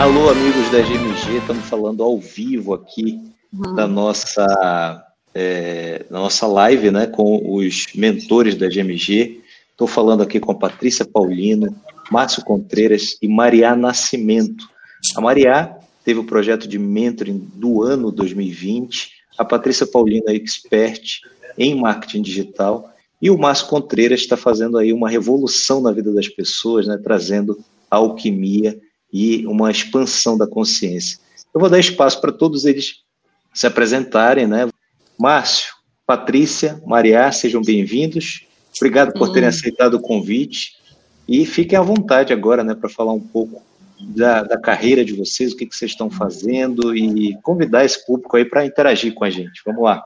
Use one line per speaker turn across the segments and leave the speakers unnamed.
Alô, amigos da GMG, estamos falando ao vivo aqui uhum. da nossa, é, nossa live né, com os mentores da GMG. Estou falando aqui com a Patrícia Paulino, Márcio Contreiras e Maria Nascimento. A Maria teve o projeto de mentoring do ano 2020, a Patrícia Paulino é expert em marketing digital e o Márcio Contreiras está fazendo aí uma revolução na vida das pessoas, né, trazendo alquimia e uma expansão da consciência. Eu vou dar espaço para todos eles se apresentarem, né? Márcio, Patrícia, Maria, sejam bem-vindos. Obrigado por terem aceitado o convite e fiquem à vontade agora, né, para falar um pouco da, da, carreira de vocês, o que, que vocês estão fazendo e convidar esse público aí para interagir com a gente. Vamos lá.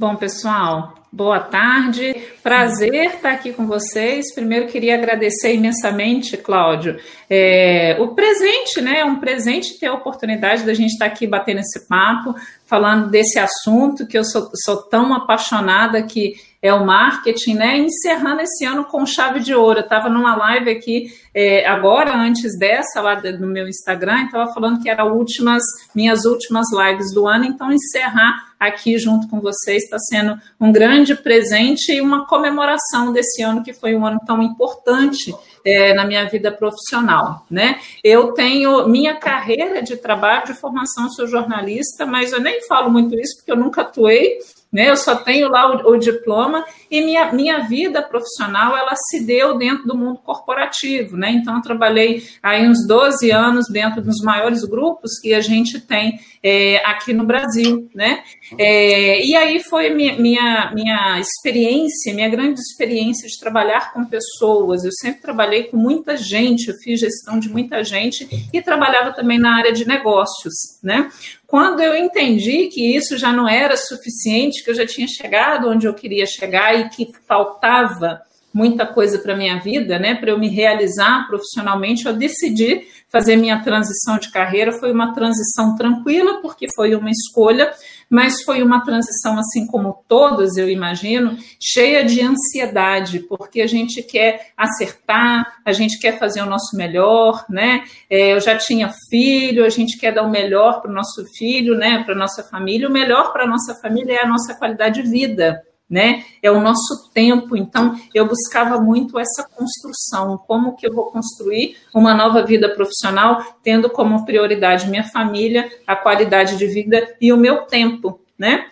Bom, pessoal, boa tarde. Prazer estar aqui com vocês. Primeiro, queria agradecer imensamente, Cláudio, é, o presente, né? É um presente ter a oportunidade da gente estar aqui batendo esse papo, falando desse assunto que eu sou, sou tão apaixonada que é o marketing, né? Encerrando esse ano com chave de ouro. Eu estava numa live aqui é, agora, antes dessa, lá no meu Instagram, estava falando que eram últimas, minhas últimas lives do ano, então encerrar aqui junto com vocês está sendo um grande presente e uma comemoração desse ano que foi um ano tão importante é, na minha vida profissional, né? Eu tenho minha carreira de trabalho, de formação, sou jornalista, mas eu nem falo muito isso porque eu nunca atuei né? Eu só tenho lá o, o, diploma e minha, minha vida profissional ela se deu dentro do mundo corporativo, né? Então eu trabalhei aí uns 12 anos dentro dos maiores grupos que a gente tem é, aqui no Brasil, né? É, e aí foi minha, minha, minha experiência, minha grande experiência de trabalhar com pessoas. Eu sempre trabalhei com muita gente, eu fiz gestão de muita gente e trabalhava também na área de negócios, né? Quando eu entendi que isso já não era suficiente, que eu já tinha chegado onde eu queria chegar e que faltava muita coisa para minha vida, né, para eu me realizar profissionalmente, eu decidi fazer minha transição de carreira. Foi uma transição tranquila, porque foi uma escolha, mas foi uma transição, assim como todas, eu imagino, cheia de ansiedade, porque a gente quer acertar, a gente quer fazer o nosso melhor, né? É, eu já tinha filho, a gente quer dar o melhor para o nosso filho, né? Para nossa família. O melhor para nossa família é a nossa qualidade de vida né? É o nosso tempo. Então, eu buscava muito essa construção, como que eu vou construir uma nova vida profissional, tendo como prioridade minha família, a qualidade de vida e o meu tempo, né?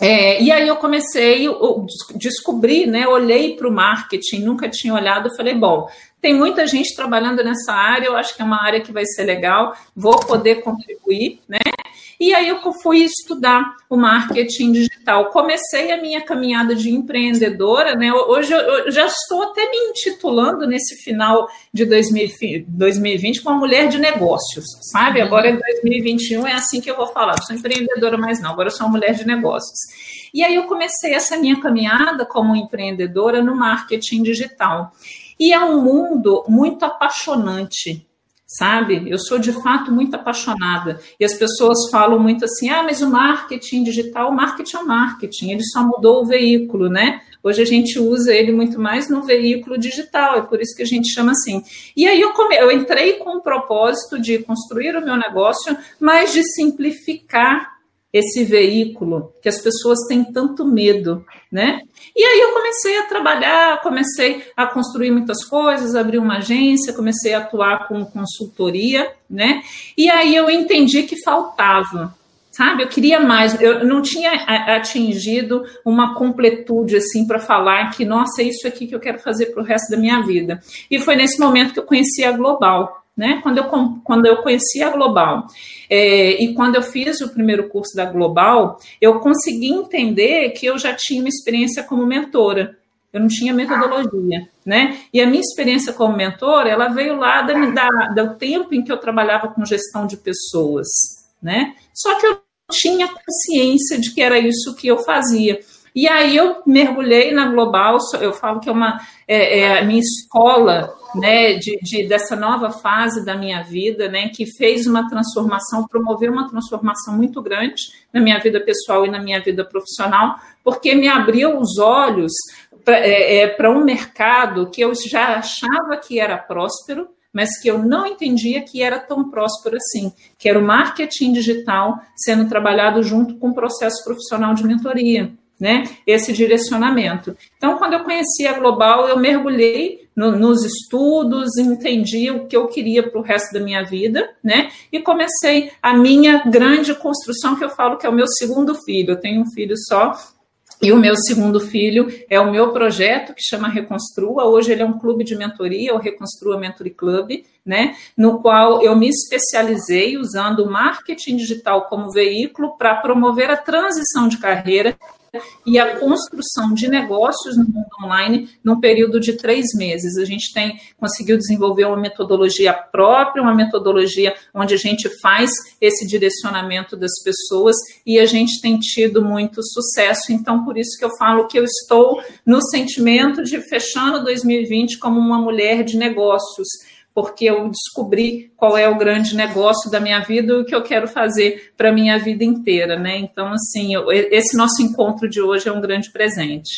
É, e aí eu comecei, eu descobri, né? Olhei para o marketing, nunca tinha olhado, falei, bom, tem muita gente trabalhando nessa área, eu acho que é uma área que vai ser legal, vou poder contribuir, né? E aí eu fui estudar o marketing digital. Comecei a minha caminhada de empreendedora, né? Hoje eu já estou até me intitulando nesse final de 2020 como mulher de negócios, sabe? Agora em 2021 é assim que eu vou falar. Não sou empreendedora mais não, agora eu sou uma mulher de negócios. E aí eu comecei essa minha caminhada como empreendedora no marketing digital. E é um mundo muito apaixonante, sabe? Eu sou de fato muito apaixonada. E as pessoas falam muito assim: ah, mas o marketing digital, o marketing é marketing, ele só mudou o veículo, né? Hoje a gente usa ele muito mais no veículo digital, é por isso que a gente chama assim. E aí eu, come... eu entrei com o propósito de construir o meu negócio, mas de simplificar esse veículo que as pessoas têm tanto medo, né? E aí eu comecei a trabalhar, comecei a construir muitas coisas, abri uma agência, comecei a atuar com consultoria, né? E aí eu entendi que faltava, sabe? Eu queria mais, eu não tinha atingido uma completude assim para falar que, nossa, é isso aqui que eu quero fazer para o resto da minha vida. E foi nesse momento que eu conheci a Global, né? Quando eu, quando eu conheci a Global é, e quando eu fiz o primeiro curso da Global, eu consegui entender que eu já tinha uma experiência como mentora. Eu não tinha metodologia, né? E a minha experiência como mentora, ela veio lá da, da, do tempo em que eu trabalhava com gestão de pessoas, né? Só que eu tinha consciência de que era isso que eu fazia. E aí eu mergulhei na Global, eu falo que é uma é, é a minha escola né, de, de, dessa nova fase da minha vida, né, que fez uma transformação, promoveu uma transformação muito grande na minha vida pessoal e na minha vida profissional, porque me abriu os olhos para é, é, um mercado que eu já achava que era próspero, mas que eu não entendia que era tão próspero assim, que era o marketing digital sendo trabalhado junto com o processo profissional de mentoria né, esse direcionamento. Então, quando eu conheci a Global, eu mergulhei no, nos estudos, entendi o que eu queria para o resto da minha vida, né, e comecei a minha grande construção, que eu falo que é o meu segundo filho. Eu tenho um filho só, e o meu segundo filho é o meu projeto que chama Reconstrua. Hoje ele é um clube de mentoria, o Reconstrua Mentoring Club, né? No qual eu me especializei usando o marketing digital como veículo para promover a transição de carreira e a construção de negócios no mundo online num período de três meses. A gente tem conseguiu desenvolver uma metodologia própria, uma metodologia onde a gente faz esse direcionamento das pessoas e a gente tem tido muito sucesso. Então, por isso que eu falo que eu estou no sentimento de fechando 2020 como uma mulher de negócios porque eu descobri qual é o grande negócio da minha vida e o que eu quero fazer para a minha vida inteira, né? Então, assim, eu, esse nosso encontro de hoje é um grande presente.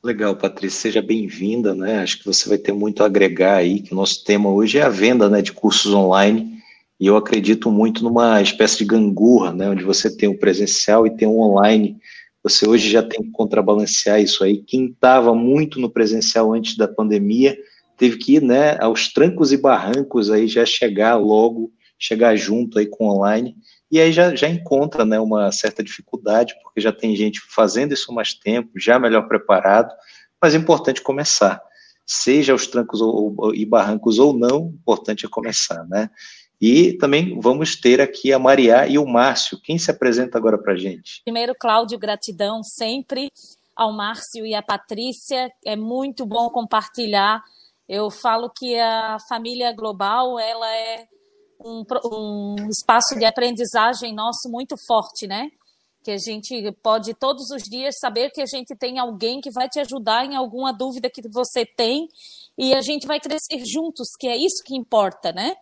Legal, Patrícia, seja bem-vinda, né? Acho que você vai ter muito a agregar aí, que o nosso tema hoje é a venda né, de cursos online, e eu acredito muito numa espécie de gangorra, né? Onde você tem o presencial e tem o online. Você hoje já tem que contrabalancear isso aí. Quem estava muito no presencial antes da pandemia teve que ir né, aos trancos e barrancos aí já chegar logo, chegar junto aí com online, e aí já, já encontra né, uma certa dificuldade, porque já tem gente fazendo isso mais tempo, já melhor preparado, mas é importante começar. Seja aos trancos ou, ou, e barrancos ou não, importante é começar, né? E também vamos ter aqui a Maria e o Márcio. Quem se apresenta agora para gente?
Primeiro, Cláudio, gratidão sempre ao Márcio e à Patrícia. É muito bom compartilhar eu falo que a família global ela é um, um espaço de aprendizagem nosso muito forte, né? Que a gente pode todos os dias saber que a gente tem alguém que vai te ajudar em alguma dúvida que você tem e a gente vai crescer juntos, que é isso que importa, né?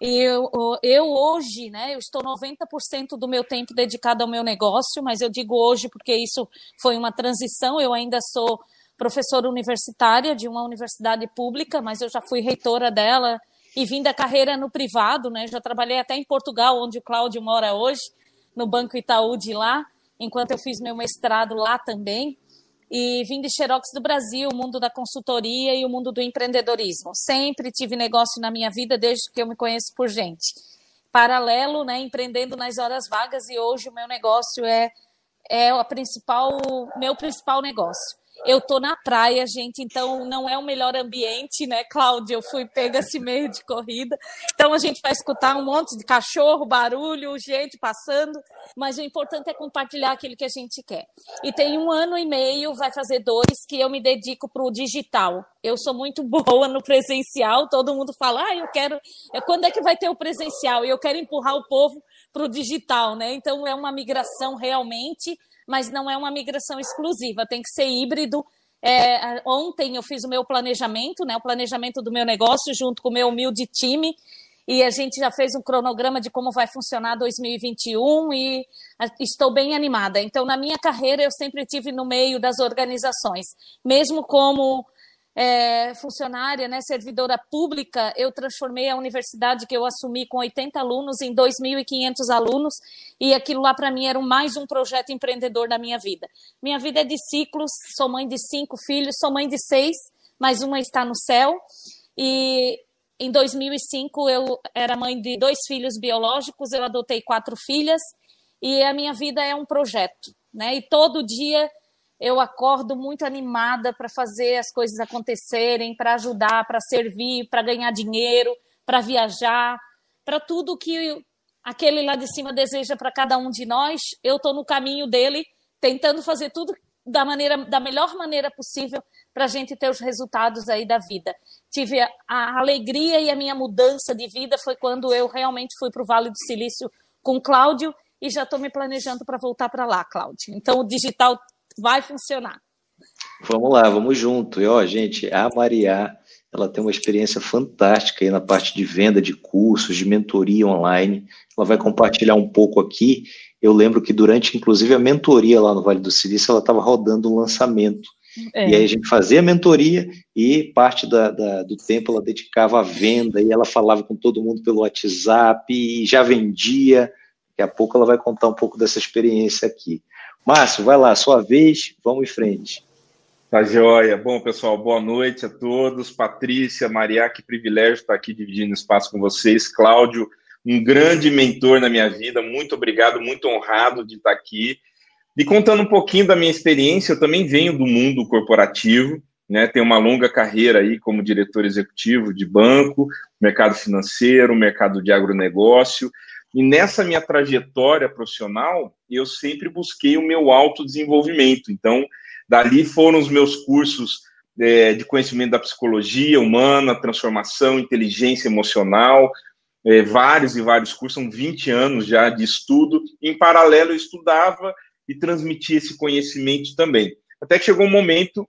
Eu, eu hoje, né, eu estou 90% do meu tempo dedicado ao meu negócio, mas eu digo hoje porque isso foi uma transição, eu ainda sou professora universitária de uma universidade pública, mas eu já fui reitora dela e vim da carreira no privado, né? Já trabalhei até em Portugal, onde o Cláudio mora hoje, no Banco Itaú de lá, enquanto eu fiz meu mestrado lá também. E vim de Xerox do Brasil, o mundo da consultoria e o mundo do empreendedorismo. Sempre tive negócio na minha vida desde que eu me conheço por gente. Paralelo, né, empreendendo nas horas vagas e hoje o meu negócio é é a principal meu principal negócio. Eu tô na praia, gente, então não é o melhor ambiente, né, Cláudia? Eu fui pega esse meio de corrida. Então a gente vai escutar um monte de cachorro, barulho, gente passando, mas o importante é compartilhar aquilo que a gente quer. E tem um ano e meio, vai fazer dois, que eu me dedico para o digital. Eu sou muito boa no presencial, todo mundo fala, ah, eu quero. Quando é que vai ter o presencial? E eu quero empurrar o povo para o digital, né? Então é uma migração realmente mas não é uma migração exclusiva, tem que ser híbrido. É, ontem eu fiz o meu planejamento, né, o planejamento do meu negócio junto com o meu humilde time, e a gente já fez um cronograma de como vai funcionar 2021 e estou bem animada. Então, na minha carreira, eu sempre tive no meio das organizações, mesmo como é, funcionária, né, servidora pública, eu transformei a universidade que eu assumi com 80 alunos em 2.500 alunos e aquilo lá para mim era mais um projeto empreendedor da minha vida. Minha vida é de ciclos, sou mãe de cinco filhos, sou mãe de seis, mas uma está no céu e em 2005 eu era mãe de dois filhos biológicos, eu adotei quatro filhas e a minha vida é um projeto, né? E todo dia eu acordo muito animada para fazer as coisas acontecerem, para ajudar, para servir, para ganhar dinheiro, para viajar, para tudo que aquele lá de cima deseja para cada um de nós. Eu estou no caminho dele, tentando fazer tudo da maneira, da melhor maneira possível para a gente ter os resultados aí da vida. Tive a, a, alegria e a minha mudança de vida foi quando eu realmente fui para o Vale do Silício com o Cláudio e já estou me planejando para voltar para lá, Cláudio. Então o digital vai funcionar.
Vamos lá, vamos junto. E ó, gente, a Maria, ela tem uma experiência fantástica aí na parte de venda de cursos, de mentoria online. Ela vai compartilhar um pouco aqui. Eu lembro que durante, inclusive, a mentoria lá no Vale do Silício, ela estava rodando um lançamento. É. E aí a gente fazia a mentoria e parte da, da, do tempo ela dedicava à venda e ela falava com todo mundo pelo WhatsApp e já vendia. Daqui a pouco ela vai contar um pouco dessa experiência aqui. Márcio, vai lá, sua vez, vamos em frente.
Tá joia. Bom, pessoal, boa noite a todos. Patrícia, Maria, que privilégio estar aqui dividindo espaço com vocês. Cláudio, um grande mentor na minha vida. Muito obrigado, muito honrado de estar aqui. E contando um pouquinho da minha experiência, eu também venho do mundo corporativo, né? Tenho uma longa carreira aí como diretor executivo de banco, mercado financeiro, mercado de agronegócio. E nessa minha trajetória profissional, eu sempre busquei o meu autodesenvolvimento. Então, Dali foram os meus cursos é, de conhecimento da psicologia humana, transformação, inteligência emocional, é, vários e vários cursos, são 20 anos já de estudo. Em paralelo, eu estudava e transmitia esse conhecimento também. Até que chegou um momento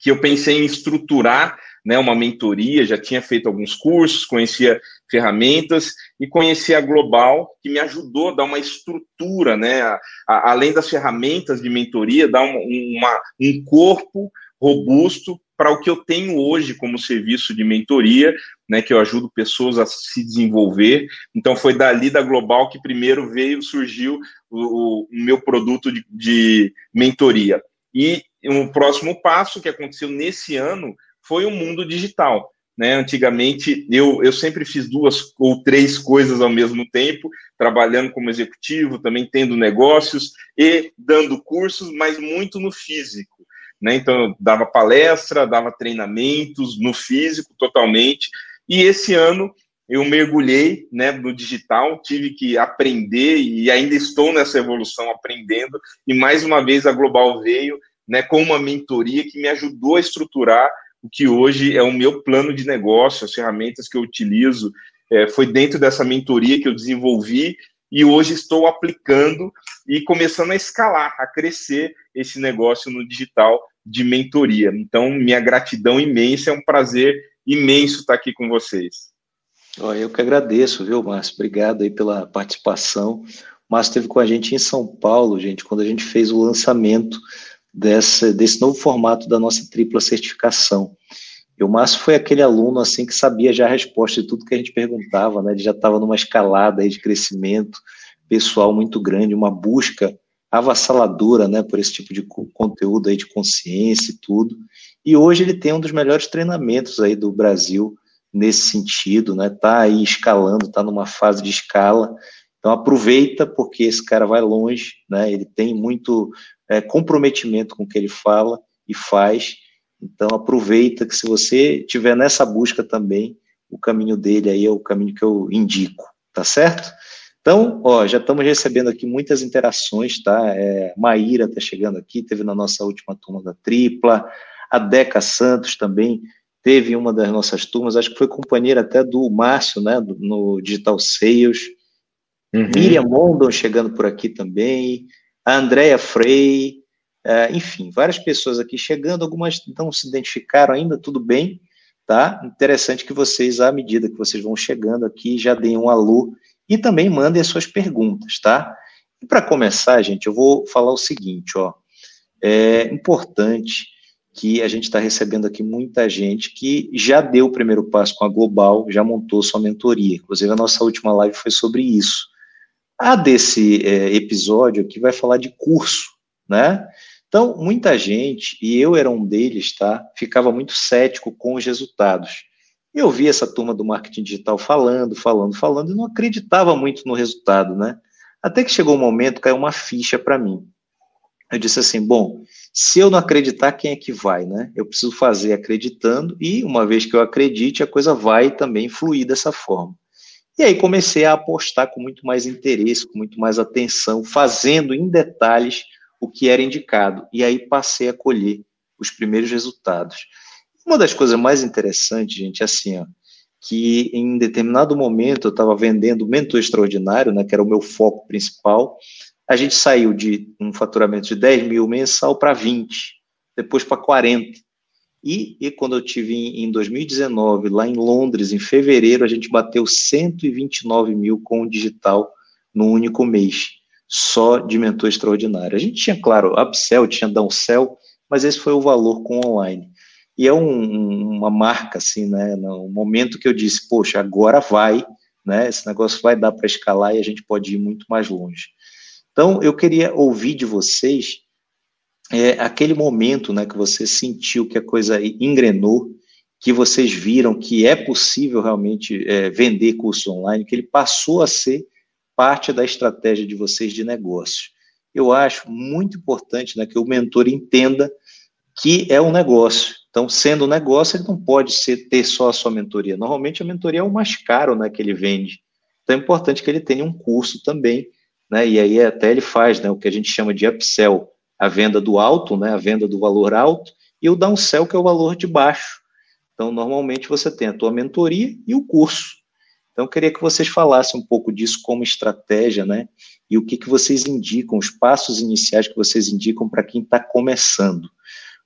que eu pensei em estruturar né, uma mentoria, já tinha feito alguns cursos, conhecia ferramentas e conhecia a Global, que me ajudou a dar uma estrutura, né, a, a, além das ferramentas de mentoria, dar uma, uma, um corpo robusto para o que eu tenho hoje como serviço de mentoria, né, que eu ajudo pessoas a se desenvolver. Então foi dali da Global que primeiro veio, surgiu o, o meu produto de, de mentoria. E um próximo passo que aconteceu nesse ano foi o mundo digital. Né? Antigamente, eu, eu sempre fiz duas ou três coisas ao mesmo tempo, trabalhando como executivo, também tendo negócios e dando cursos, mas muito no físico. Né? Então, eu dava palestra, dava treinamentos no físico totalmente. E esse ano eu mergulhei né, no digital, tive que aprender e ainda estou nessa evolução aprendendo. E mais uma vez a Global veio né, com uma mentoria que me ajudou a estruturar o que hoje é o meu plano de negócio, as ferramentas que eu utilizo, é, foi dentro dessa mentoria que eu desenvolvi e hoje estou aplicando e começando a escalar, a crescer esse negócio no digital de mentoria. Então, minha gratidão imensa, é um prazer imenso estar aqui com vocês.
Eu que agradeço, viu, Márcio? Obrigado aí pela participação. O Márcio esteve com a gente em São Paulo, gente, quando a gente fez o lançamento dessa, desse novo formato da nossa tripla certificação. E o Márcio foi aquele aluno assim que sabia já a resposta de tudo que a gente perguntava, né? Ele já estava numa escalada aí de crescimento pessoal muito grande, uma busca avassaladora, né, por esse tipo de conteúdo aí de consciência e tudo. E hoje ele tem um dos melhores treinamentos aí do Brasil nesse sentido, né? Tá aí escalando, tá numa fase de escala. Então aproveita porque esse cara vai longe, né? Ele tem muito é, comprometimento com o que ele fala e faz. Então aproveita que se você tiver nessa busca também, o caminho dele aí é o caminho que eu indico, tá certo? Então, ó, já estamos recebendo aqui muitas interações, tá? É, Maíra está chegando aqui, teve na nossa última turma da tripla, a Deca Santos também teve uma das nossas turmas, acho que foi companheira até do Márcio, né, no Digital Sales. Uhum. Miriam Mondon chegando por aqui também, a Andrea Frei, é, enfim, várias pessoas aqui chegando, algumas não se identificaram ainda, tudo bem, tá? Interessante que vocês, à medida que vocês vão chegando aqui, já deem um alô e também mandem as suas perguntas, tá? E para começar, gente, eu vou falar o seguinte, ó, é importante que a gente está recebendo aqui muita gente que já deu o primeiro passo com a Global, já montou sua mentoria. Inclusive, a nossa última live foi sobre isso. A desse é, episódio aqui vai falar de curso, né? Então, muita gente, e eu era um deles, tá? Ficava muito cético com os resultados. Eu vi essa turma do marketing digital falando, falando, falando, e não acreditava muito no resultado, né? Até que chegou um momento, caiu uma ficha para mim. Eu disse assim: bom, se eu não acreditar, quem é que vai, né? Eu preciso fazer acreditando, e uma vez que eu acredite, a coisa vai também fluir dessa forma. E aí comecei a apostar com muito mais interesse, com muito mais atenção, fazendo em detalhes o que era indicado. E aí passei a colher os primeiros resultados. Uma das coisas mais interessantes, gente, é assim, ó, que em determinado momento eu estava vendendo Mentor Extraordinário, né, que era o meu foco principal. A gente saiu de um faturamento de 10 mil mensal para 20, depois para 40. E, e quando eu tive em, em 2019, lá em Londres, em fevereiro, a gente bateu 129 mil com o digital no único mês, só de mentor extraordinário. A gente tinha, claro, upsell, tinha downsell, mas esse foi o valor com online. E é um, uma marca, assim, né? No momento que eu disse, poxa, agora vai, né? Esse negócio vai dar para escalar e a gente pode ir muito mais longe. Então, eu queria ouvir de vocês é, aquele momento, né, que você sentiu que a coisa engrenou, que vocês viram que é possível realmente é, vender curso online, que ele passou a ser parte da estratégia de vocês de negócio. Eu acho muito importante né, que o mentor entenda que é um negócio. Então, sendo um negócio, ele não pode ser, ter só a sua mentoria. Normalmente, a mentoria é o mais caro né, que ele vende. Então, é importante que ele tenha um curso também. Né, e aí, até ele faz né, o que a gente chama de upsell, a venda do alto, né, a venda do valor alto, e o downsell, que é o valor de baixo. Então, normalmente, você tem a tua mentoria e o curso. Então, eu queria que vocês falassem um pouco disso como estratégia, né? E o que, que vocês indicam, os passos iniciais que vocês indicam para quem está começando.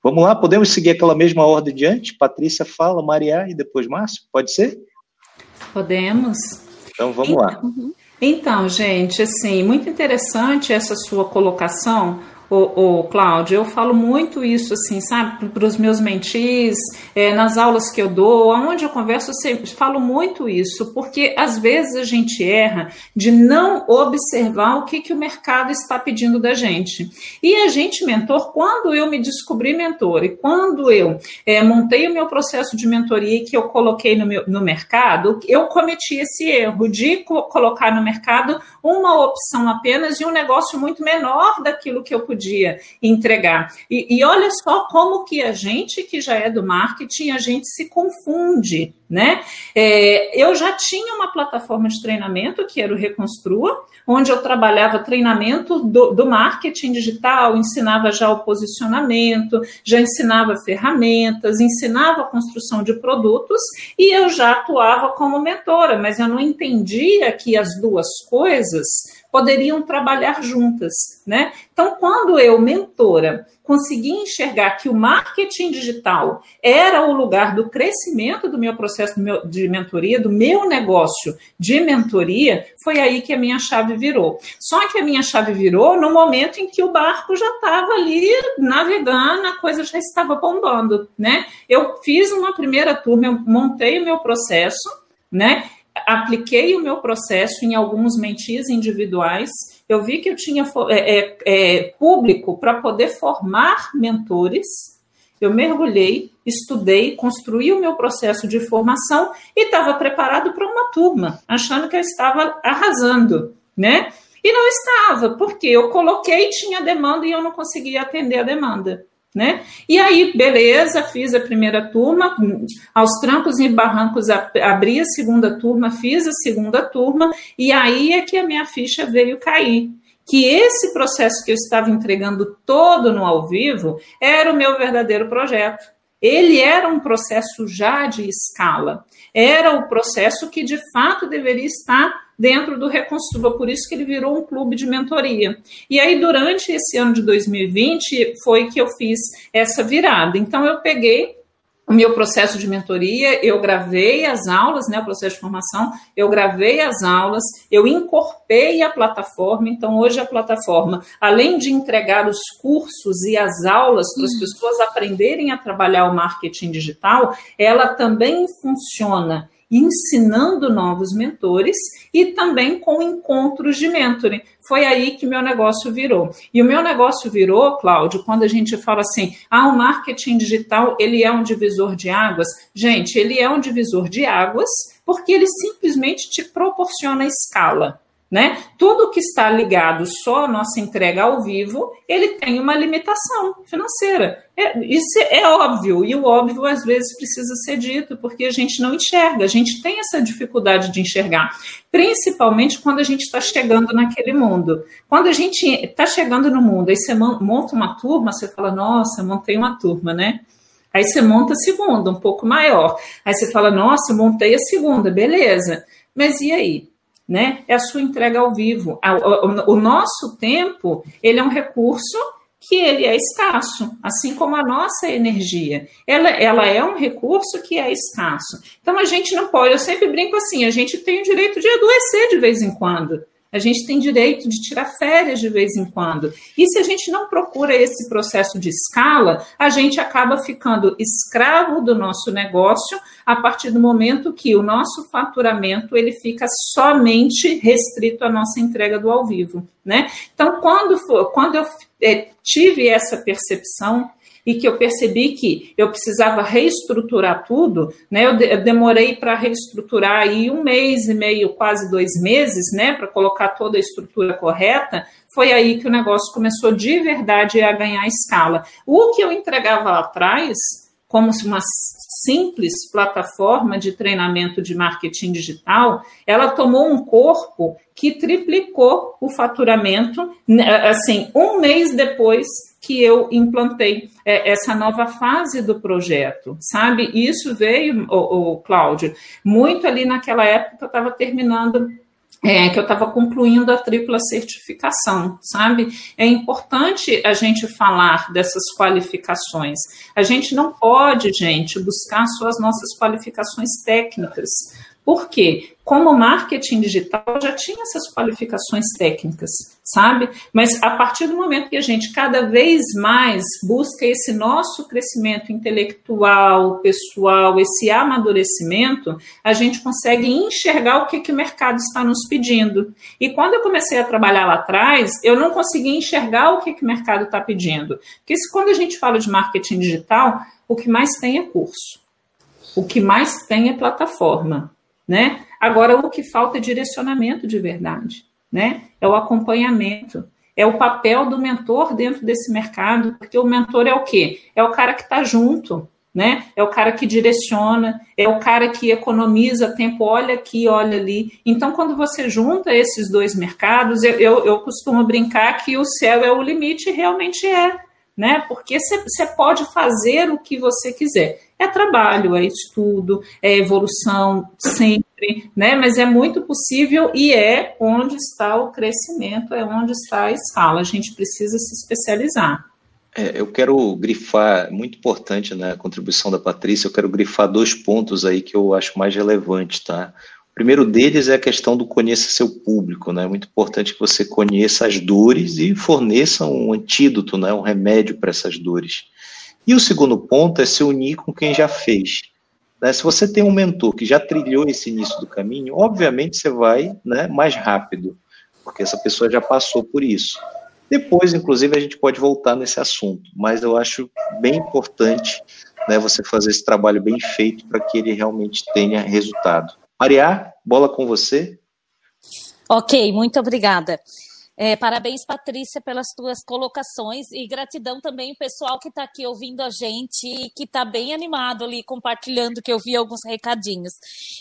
Vamos lá, podemos seguir aquela mesma ordem diante? Patrícia fala, Maria e depois Márcio, pode ser?
Podemos.
Então, vamos lá.
Uhum. Então, gente, assim, muito interessante essa sua colocação, o, o Cláudio, eu falo muito isso, assim, sabe, para os meus mentis, é, nas aulas que eu dou, aonde eu converso, eu sempre falo muito isso, porque às vezes a gente erra de não observar o que, que o mercado está pedindo da gente. E a gente, mentor, quando eu me descobri mentor e quando eu é, montei o meu processo de mentoria que eu coloquei no, meu, no mercado, eu cometi esse erro de co colocar no mercado uma opção apenas e um negócio muito menor daquilo que eu podia podia entregar. E, e olha só como que a gente que já é do marketing, a gente se confunde, né? É, eu já tinha uma plataforma de treinamento que era o Reconstrua, onde eu trabalhava treinamento do, do, marketing digital, ensinava já o posicionamento, já ensinava ferramentas, ensinava a construção de produtos e eu já atuava como mentora, mas eu não entendia que as duas coisas poderiam trabalhar juntas, né? Então, quando eu, mentora, consegui enxergar que o marketing digital era o lugar do crescimento do meu processo de mentoria, do meu negócio de mentoria, foi aí que a minha chave virou. Só que a minha chave virou no momento em que o barco já estava ali navegando, a coisa já estava bombando, né? Eu fiz uma primeira turma, eu montei o meu processo, né? Apliquei o meu processo em alguns mentis individuais, eu vi que eu tinha é, é, é, público para poder formar mentores, eu mergulhei, estudei, construí o meu processo de formação e estava preparado para uma turma, achando que eu estava arrasando, né? E não estava, porque eu coloquei, tinha demanda e eu não conseguia atender a demanda. Né? E aí, beleza, fiz a primeira turma, aos trancos e barrancos abri a segunda turma, fiz a segunda turma, e aí é que a minha ficha veio cair. Que esse processo que eu estava entregando todo no ao vivo era o meu verdadeiro projeto. Ele era um processo já de escala, era o processo que de fato deveria estar dentro do Reconstrua, por isso que ele virou um clube de mentoria. E aí, durante esse ano de 2020, foi que eu fiz essa virada. Então, eu peguei o meu processo de mentoria, eu gravei as aulas, né, o processo de formação, eu gravei as aulas, eu incorporei a plataforma, então hoje a plataforma, além de entregar os cursos e as aulas para as uhum. pessoas aprenderem a trabalhar o marketing digital, ela também funciona ensinando novos mentores e também com encontros de mentoring. Foi aí que meu negócio virou. E o meu negócio virou, Cláudio, quando a gente fala assim, ah, o marketing digital, ele é um divisor de águas. Gente, ele é um divisor de águas porque ele simplesmente te proporciona escala. Né? Tudo que está ligado só à nossa entrega ao vivo, ele tem uma limitação financeira. É, isso é óbvio, e o óbvio às vezes precisa ser dito, porque a gente não enxerga, a gente tem essa dificuldade de enxergar, principalmente quando a gente está chegando naquele mundo. Quando a gente está chegando no mundo, aí você monta uma turma, você fala, nossa, montei uma turma, né? Aí você monta a segunda, um pouco maior. Aí você fala, nossa, montei a segunda, beleza. Mas e aí? Né? É a sua entrega ao vivo. O, nosso tempo, ele é um recurso que ele é escasso, assim como a nossa energia. Ela, ela é um recurso que é escasso. Então a gente não pode, eu sempre brinco assim, a gente tem o direito de adoecer de vez em quando. A gente tem direito de tirar férias de vez em quando. E se a gente não procura esse processo de escala, a gente acaba ficando escravo do nosso negócio a partir do momento que o nosso faturamento ele fica somente restrito à nossa entrega do ao vivo, né? Então, quando, for, quando eu é, tive essa percepção, e que eu percebi que eu precisava reestruturar tudo, né? Eu, de, eu demorei para reestruturar aí um mês e meio, quase dois meses, né? Para colocar toda a estrutura correta. Foi aí que o negócio começou de verdade a ganhar escala. O que eu entregava lá atrás, como uma simples plataforma de treinamento de marketing digital, ela tomou um corpo que triplicou o faturamento, né, assim, um mês depois que eu implantei é, essa nova fase do projeto, sabe? Isso veio, o, o Cláudio, muito ali naquela época eu estava terminando é, que eu estava concluindo a tripla certificação, sabe? É importante a gente falar dessas qualificações. A gente não pode, gente, buscar só as nossas qualificações técnicas. Por quê? Como marketing digital já tinha essas qualificações técnicas, sabe? Mas a partir do momento que a gente cada vez mais busca esse nosso crescimento intelectual, pessoal, esse amadurecimento, a gente consegue enxergar o que, que o mercado está nos pedindo. E quando eu comecei a trabalhar lá atrás, eu não conseguia enxergar o que, que o mercado está pedindo. Porque se, quando a gente fala de marketing digital, o que mais tem é curso. O que mais tem é plataforma né? Agora, o que falta é direcionamento de verdade, né? É o acompanhamento, é o papel do mentor dentro desse mercado, porque o mentor é o quê? É o cara que está junto, né? É o cara que direciona, é o cara que economiza tempo, olha aqui, olha ali. Então, quando você junta esses dois mercados, eu, eu, eu costumo brincar que o céu é o limite, realmente é, né? Porque você pode fazer o que você quiser. É trabalho, é estudo, é evolução sempre, né? Mas é muito possível e é onde está o crescimento, é onde está a escala. A gente precisa se especializar.
É, eu quero grifar, muito importante né, a contribuição da Patrícia, eu quero grifar dois pontos aí que eu acho mais relevantes, tá? O primeiro deles é a questão do conheça seu público, né? É muito importante que você conheça as dores e forneça um antídoto, né, um remédio para essas dores. E o segundo ponto é se unir com quem já fez. Né? Se você tem um mentor que já trilhou esse início do caminho, obviamente você vai né, mais rápido, porque essa pessoa já passou por isso. Depois, inclusive, a gente pode voltar nesse assunto, mas eu acho bem importante né, você fazer esse trabalho bem feito para que ele realmente tenha resultado. Maria, bola com você.
Ok, muito obrigada. É, parabéns, Patrícia, pelas tuas colocações e gratidão também o pessoal que está aqui ouvindo a gente e que está bem animado ali, compartilhando, que eu vi alguns recadinhos.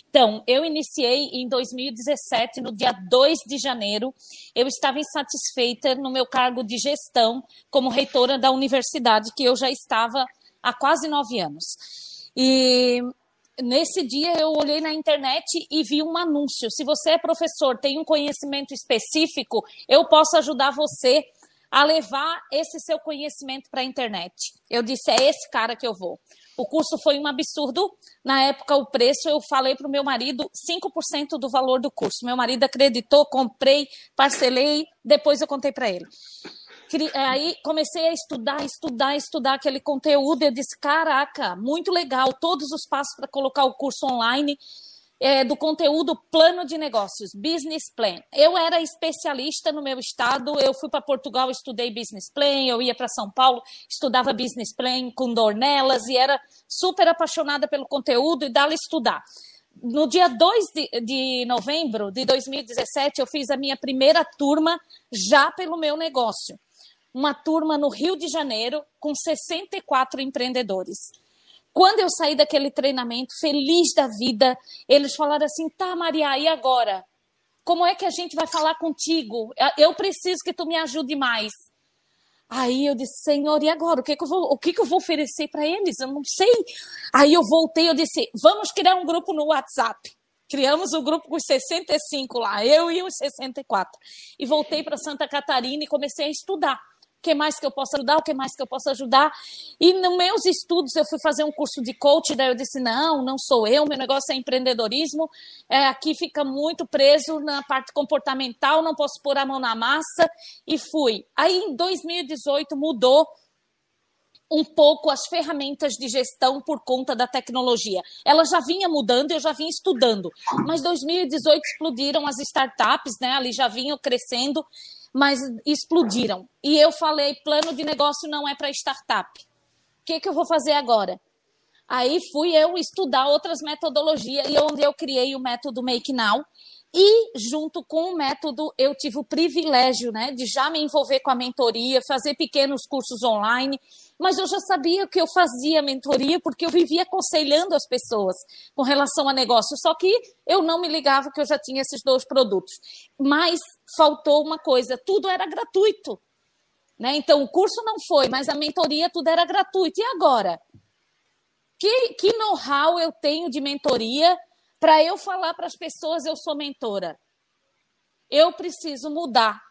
Então, eu iniciei em 2017, no dia 2 de janeiro. Eu estava insatisfeita no meu cargo de gestão como reitora da universidade, que eu já estava há quase nove anos. E nesse dia eu olhei na internet e vi um anúncio. Se você é professor, tem um conhecimento específico, eu posso ajudar você a levar esse seu conhecimento para a internet. Eu disse, é esse cara que eu vou. O curso foi um absurdo. Na época, o preço, eu falei para o meu marido 5% do valor do curso. Meu marido acreditou, comprei, parcelei, depois eu contei para ele. É, aí comecei a estudar, estudar, estudar aquele conteúdo. Eu disse: caraca, muito legal, todos os passos para colocar o curso online. É, do conteúdo plano de negócios, business plan. Eu era especialista no meu estado, eu fui para Portugal, estudei business plan, eu ia para São Paulo, estudava business plan com Dornelas e era super apaixonada pelo conteúdo e dava estudar. No dia 2 de, de novembro de 2017, eu fiz a minha primeira turma já pelo meu negócio uma turma no Rio de Janeiro com 64 empreendedores. Quando eu saí daquele treinamento, feliz da vida, eles falaram assim: tá, Maria, e agora? Como é que a gente vai falar contigo? Eu preciso que tu me ajude mais. Aí eu disse, Senhor, e agora? O que, que eu vou, o que, que eu vou oferecer para eles? Eu não sei. Aí eu voltei, eu disse, vamos criar um grupo no WhatsApp. Criamos o um grupo com os 65 lá, eu e os 64. E voltei para Santa Catarina e comecei a estudar que mais que eu posso ajudar, o que mais que eu posso ajudar. E nos meus estudos eu fui fazer um curso de coach, daí eu disse, não, não sou eu, meu negócio é empreendedorismo, é, aqui fica muito preso na parte comportamental, não posso pôr a mão na massa, e fui. Aí em 2018 mudou um pouco as ferramentas de gestão por conta da tecnologia. Ela já vinha mudando, eu já vinha estudando, mas 2018 explodiram as startups, né? Ali já vinham crescendo mas explodiram. E eu falei: plano de negócio não é para startup. O que, que eu vou fazer agora? Aí fui eu estudar outras metodologias e onde eu criei o método Make Now. E junto com o método eu tive o privilégio, né, de já me envolver com a mentoria, fazer pequenos cursos online mas eu já sabia que eu fazia mentoria porque eu vivia aconselhando as pessoas com relação a negócio, só que eu não me ligava que eu já tinha esses dois produtos. Mas faltou uma coisa, tudo era gratuito. Né? Então, o curso não foi, mas a mentoria tudo era gratuito. E agora? Que, que know-how eu tenho de mentoria para eu falar para as pessoas eu sou mentora? Eu preciso mudar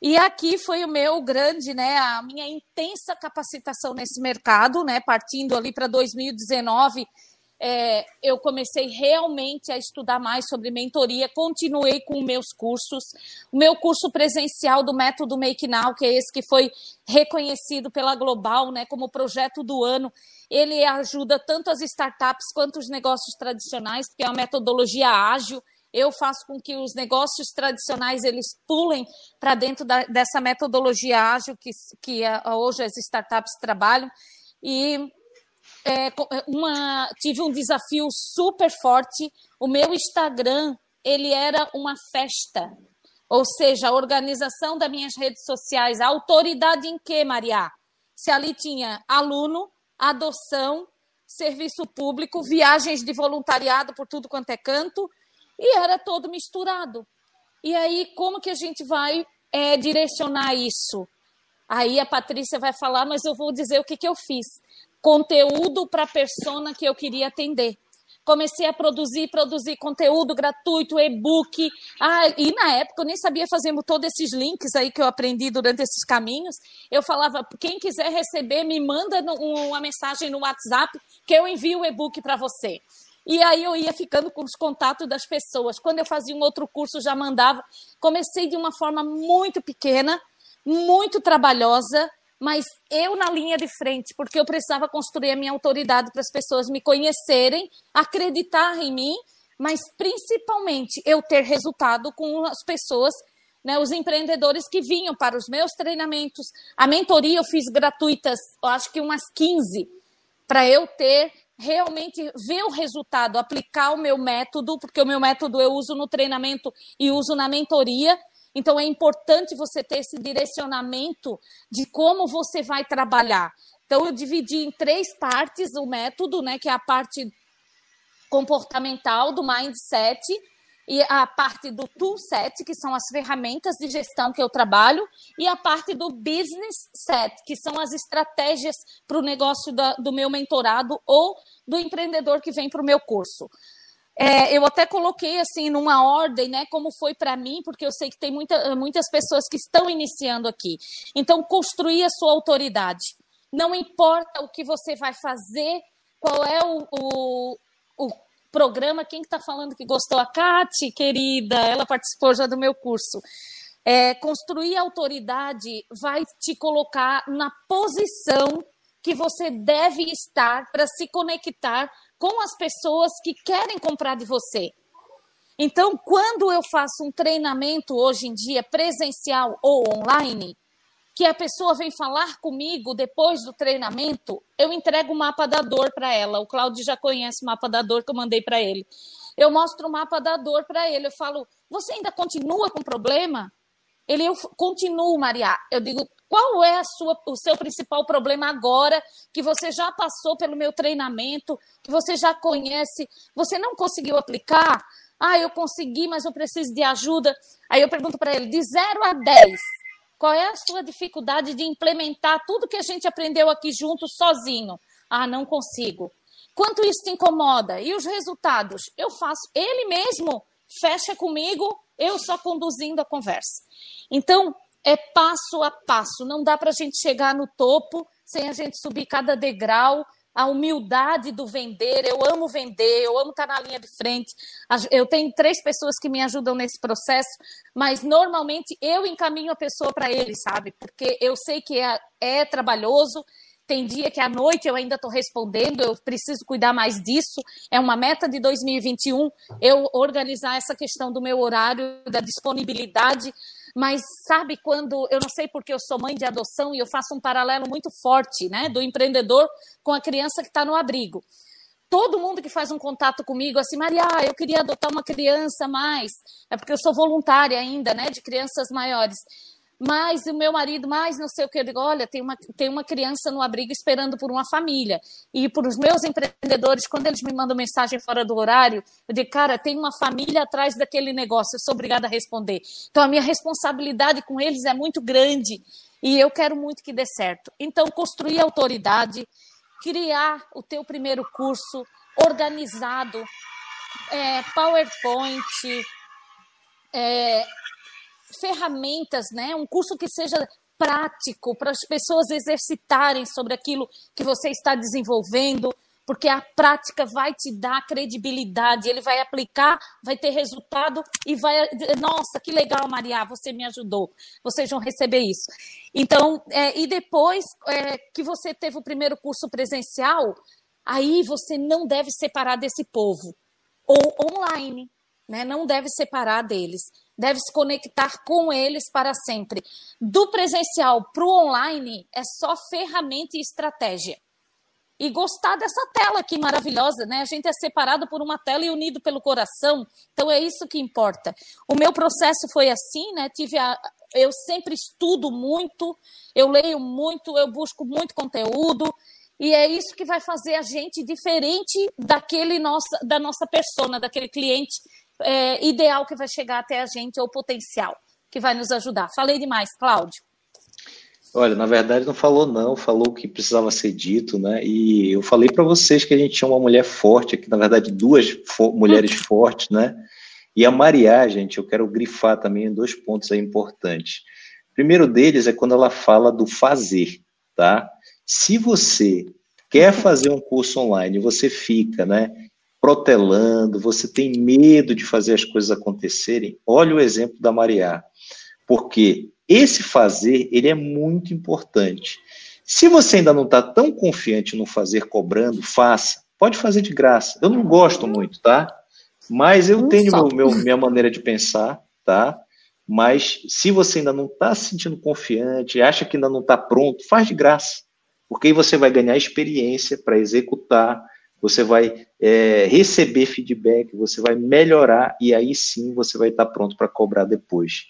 e aqui foi o meu grande, né, a minha intensa capacitação nesse mercado, né, partindo ali para 2019, é, eu comecei realmente a estudar mais sobre mentoria, continuei com meus cursos, o meu curso presencial do método Make Now, que é esse que foi reconhecido pela Global, né, como projeto do ano, ele ajuda tanto as startups quanto os negócios tradicionais, porque é uma metodologia ágil, eu faço com que os negócios tradicionais eles pulem para dentro da, dessa metodologia ágil que, que hoje as startups trabalham. E é, uma, tive um desafio super forte. O meu Instagram ele era uma festa, ou seja, a organização das minhas redes sociais, a autoridade em que, Maria? Se ali tinha aluno, adoção, serviço público, viagens de voluntariado por tudo quanto é canto, e era todo misturado. E aí, como que a gente vai é, direcionar isso? Aí a Patrícia vai falar, mas eu vou dizer o que, que eu fiz. Conteúdo para a persona que eu queria atender. Comecei a produzir, produzir conteúdo gratuito, e-book. Ah, e na época eu nem sabia fazer todos esses links aí que eu aprendi durante esses caminhos. Eu falava, quem quiser receber, me manda uma mensagem no WhatsApp que eu envio o e-book para você. E aí eu ia ficando com os contatos das pessoas. Quando eu fazia um outro curso, já mandava. Comecei de uma forma muito pequena, muito trabalhosa, mas eu na linha de frente, porque eu precisava construir a minha autoridade para as pessoas me conhecerem, acreditar em mim, mas principalmente eu ter resultado com as pessoas, né, os empreendedores que vinham para os meus treinamentos. A mentoria eu fiz gratuitas, eu acho que umas 15, para eu ter realmente ver o resultado, aplicar o meu método, porque o meu método eu uso no treinamento e uso na mentoria. Então é importante você ter esse direcionamento de como você vai trabalhar. Então eu dividi em três partes o método, né, que é a parte comportamental do mindset, e a parte do toolset, que são as ferramentas de gestão que eu trabalho, e a parte do business set, que são as estratégias para o negócio da, do meu mentorado ou do empreendedor que vem para o meu curso. É, eu até coloquei assim numa ordem, né, como foi para mim, porque eu sei que tem muita, muitas pessoas que estão iniciando aqui. Então, construir a sua autoridade. Não importa o que você vai fazer, qual é o, o, o programa. Quem está tá falando que gostou? A Kati, querida, ela participou já do meu curso. É, construir autoridade vai te colocar na posição que você deve estar para se conectar com as pessoas que querem comprar de você. Então, quando eu faço um treinamento hoje em dia presencial ou online, que a pessoa vem falar comigo depois do treinamento, eu entrego o mapa da dor para ela. O Claudio já conhece o mapa da dor que eu mandei para ele. Eu mostro o mapa da dor para ele. Eu falo: "Você ainda continua com problema?" Ele eu continuo, Maria. Eu digo: "Qual é sua, o seu principal problema agora que você já passou pelo meu treinamento, que você já conhece, você não conseguiu aplicar?" Ah, eu consegui, mas eu preciso de ajuda. Aí eu pergunto para ele: de 0 a 10, qual é a sua dificuldade de implementar tudo que a gente aprendeu aqui junto sozinho? Ah, não consigo. Quanto isso te incomoda? E os resultados? Eu faço. Ele mesmo fecha comigo, eu só conduzindo a conversa. Então, é passo a passo. Não dá para a gente chegar no topo sem a gente subir cada degrau. A humildade do vender, eu amo vender, eu amo estar na linha de frente. Eu tenho três pessoas que me ajudam nesse processo, mas normalmente eu encaminho a pessoa para ele, sabe? Porque eu sei que é, é trabalhoso, tem dia que à noite eu ainda estou respondendo, eu preciso cuidar mais disso. É uma meta de 2021 eu organizar essa questão do meu horário, da disponibilidade. Mas sabe quando eu não sei porque eu sou mãe de adoção e eu faço um paralelo muito forte, né, do empreendedor com a criança que está no abrigo. Todo mundo que faz um contato comigo, assim, Maria, eu queria adotar uma criança mais, é porque eu sou voluntária ainda, né, de crianças maiores mas o meu marido, mais não sei o que, eu digo, olha, tem uma, tem uma criança no abrigo esperando por uma família. E para os meus empreendedores, quando eles me mandam mensagem fora do horário, eu digo, cara, tem uma família atrás daquele negócio, eu sou obrigada a responder. Então a minha responsabilidade com eles é muito grande e eu quero muito que dê certo. Então, construir autoridade, criar o teu primeiro curso organizado, é, PowerPoint, é, ferramentas, né? Um curso que seja prático para as pessoas exercitarem sobre aquilo que você está desenvolvendo, porque a prática vai te dar credibilidade, ele vai aplicar, vai ter resultado e vai. Nossa, que legal, Maria, você me ajudou. Vocês vão receber isso. Então, é, e depois é, que você teve o primeiro curso presencial, aí você não deve separar desse povo. Ou online, né? Não deve separar deles deve se conectar com eles para sempre. Do presencial para o online é só ferramenta e estratégia. E gostar dessa tela aqui maravilhosa, né? A gente é separado por uma tela e unido pelo coração, então é isso que importa. O meu processo foi assim, né? Tive a, eu sempre estudo muito, eu leio muito, eu busco muito conteúdo, e é isso que vai fazer a gente diferente daquele nossa, da nossa persona, daquele cliente é, ideal que vai chegar até a gente ou potencial que vai nos ajudar. Falei demais, Cláudio.
Olha, na verdade não falou não, falou o que precisava ser dito, né? E eu falei para vocês que a gente tinha uma mulher forte aqui, na verdade duas fo mulheres uhum. fortes, né? E a Maria, gente, eu quero grifar também dois pontos aí importantes. O primeiro deles é quando ela fala do fazer, tá? Se você quer fazer um curso online, você fica, né, protelando, você tem medo de fazer as coisas acontecerem, olha o exemplo da Maria. Porque esse fazer, ele é muito importante. Se você ainda não está tão confiante no fazer cobrando, faça. Pode fazer de graça. Eu não gosto muito, tá? Mas eu tenho meu, meu, minha maneira de pensar, tá? Mas se você ainda não está se sentindo confiante, acha que ainda não está pronto, faz de graça. Porque aí você vai ganhar experiência para executar, você vai é, receber feedback, você vai melhorar e aí sim você vai estar pronto para cobrar depois.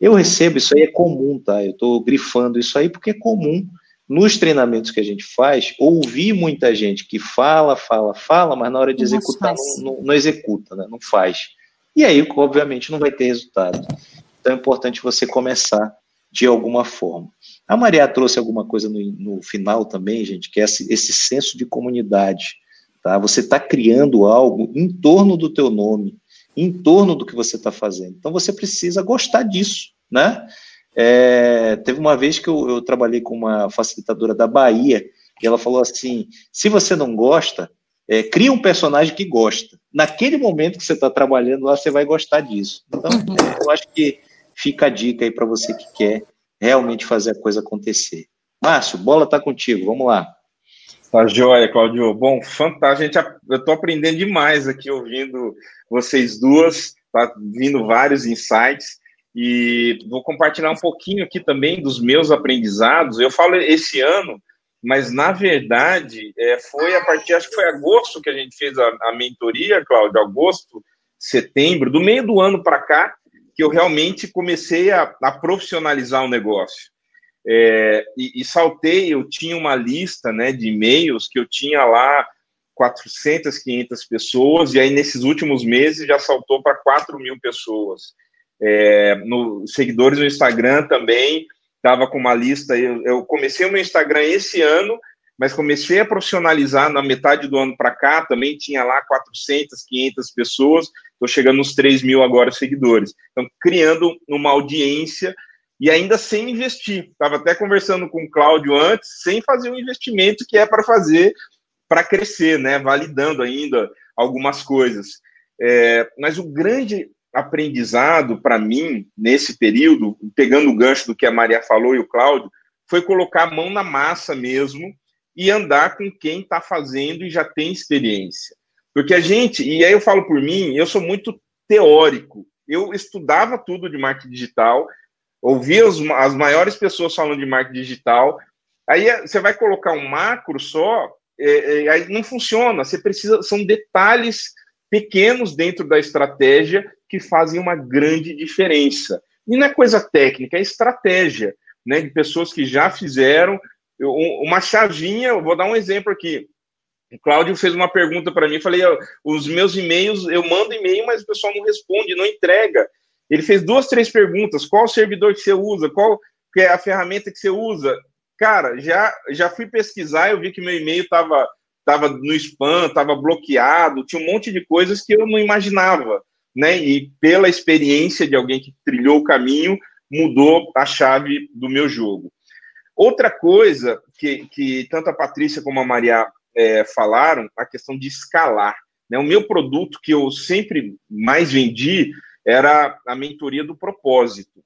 Eu recebo, isso aí é comum, tá? Eu estou grifando isso aí porque é comum nos treinamentos que a gente faz, ouvir muita gente que fala, fala, fala, mas na hora de executar não, não, não, executa, né? não faz. E aí, obviamente, não vai ter resultado. Então é importante você começar de alguma forma. A Maria trouxe alguma coisa no, no final também, gente, que é esse, esse senso de comunidade. Tá? Você está criando algo em torno do teu nome, em torno do que você está fazendo. Então você precisa gostar disso, né? É, teve uma vez que eu, eu, trabalhei com uma facilitadora da Bahia e ela falou assim: se você não gosta, é, cria um personagem que gosta. Naquele momento que você está trabalhando lá, você vai gostar disso. Então, uhum. eu acho que fica a dica aí para você que quer realmente fazer a coisa acontecer. Márcio, bola está contigo, vamos lá.
Tá joia, Claudio. Bom, fantástico. Gente, eu estou aprendendo demais aqui ouvindo vocês duas, tá vindo vários insights e vou compartilhar um pouquinho aqui também dos meus aprendizados. Eu falo esse ano, mas na verdade é, foi a partir, acho que foi agosto que a gente fez a, a mentoria, Cláudio, agosto, setembro, do meio do ano para cá, que eu realmente comecei a, a profissionalizar o negócio. É, e, e, saltei, eu tinha uma lista né, de e-mails que eu tinha lá 400, 500 pessoas, e aí nesses últimos meses já saltou para 4 mil pessoas. É, no, seguidores no Instagram também, estava com uma lista, eu, eu comecei o meu Instagram esse ano, mas comecei a profissionalizar na metade do ano para cá, também tinha lá 400, 500 pessoas, estou chegando nos 3 mil agora seguidores. Então, criando uma audiência e ainda sem investir. Estava até conversando com o Cláudio antes, sem fazer o investimento que é para fazer para crescer, né? Validando ainda algumas coisas. É, mas o grande aprendizado para mim nesse período, pegando o gancho do que a Maria falou e o Cláudio, foi colocar a mão na massa mesmo e andar com quem está fazendo e já tem experiência. Porque a gente, e aí eu falo por mim, eu sou muito teórico. Eu estudava tudo de marketing digital, ouvia as, as maiores pessoas falando de marketing digital. Aí é, você vai colocar um macro só, é, é, aí não funciona. Você precisa, são detalhes pequenos dentro da estratégia que fazem uma grande diferença. E não é coisa técnica, é estratégia, né? De pessoas que já fizeram uma chavinha. Eu vou dar um exemplo aqui. O Cláudio fez uma pergunta para mim, falei, os meus e-mails, eu mando e-mail, mas o pessoal não responde, não entrega. Ele fez duas, três perguntas. Qual servidor que você usa? Qual é a ferramenta que você usa? Cara, já, já fui pesquisar, eu vi que meu e-mail estava tava no spam, estava bloqueado, tinha um monte de coisas que eu não imaginava, né? E pela experiência de alguém que trilhou o caminho, mudou a chave do meu jogo. Outra coisa que, que tanto a Patrícia como a Maria é, falaram, a questão de escalar. Né? O meu produto que eu sempre mais vendi era a mentoria do propósito,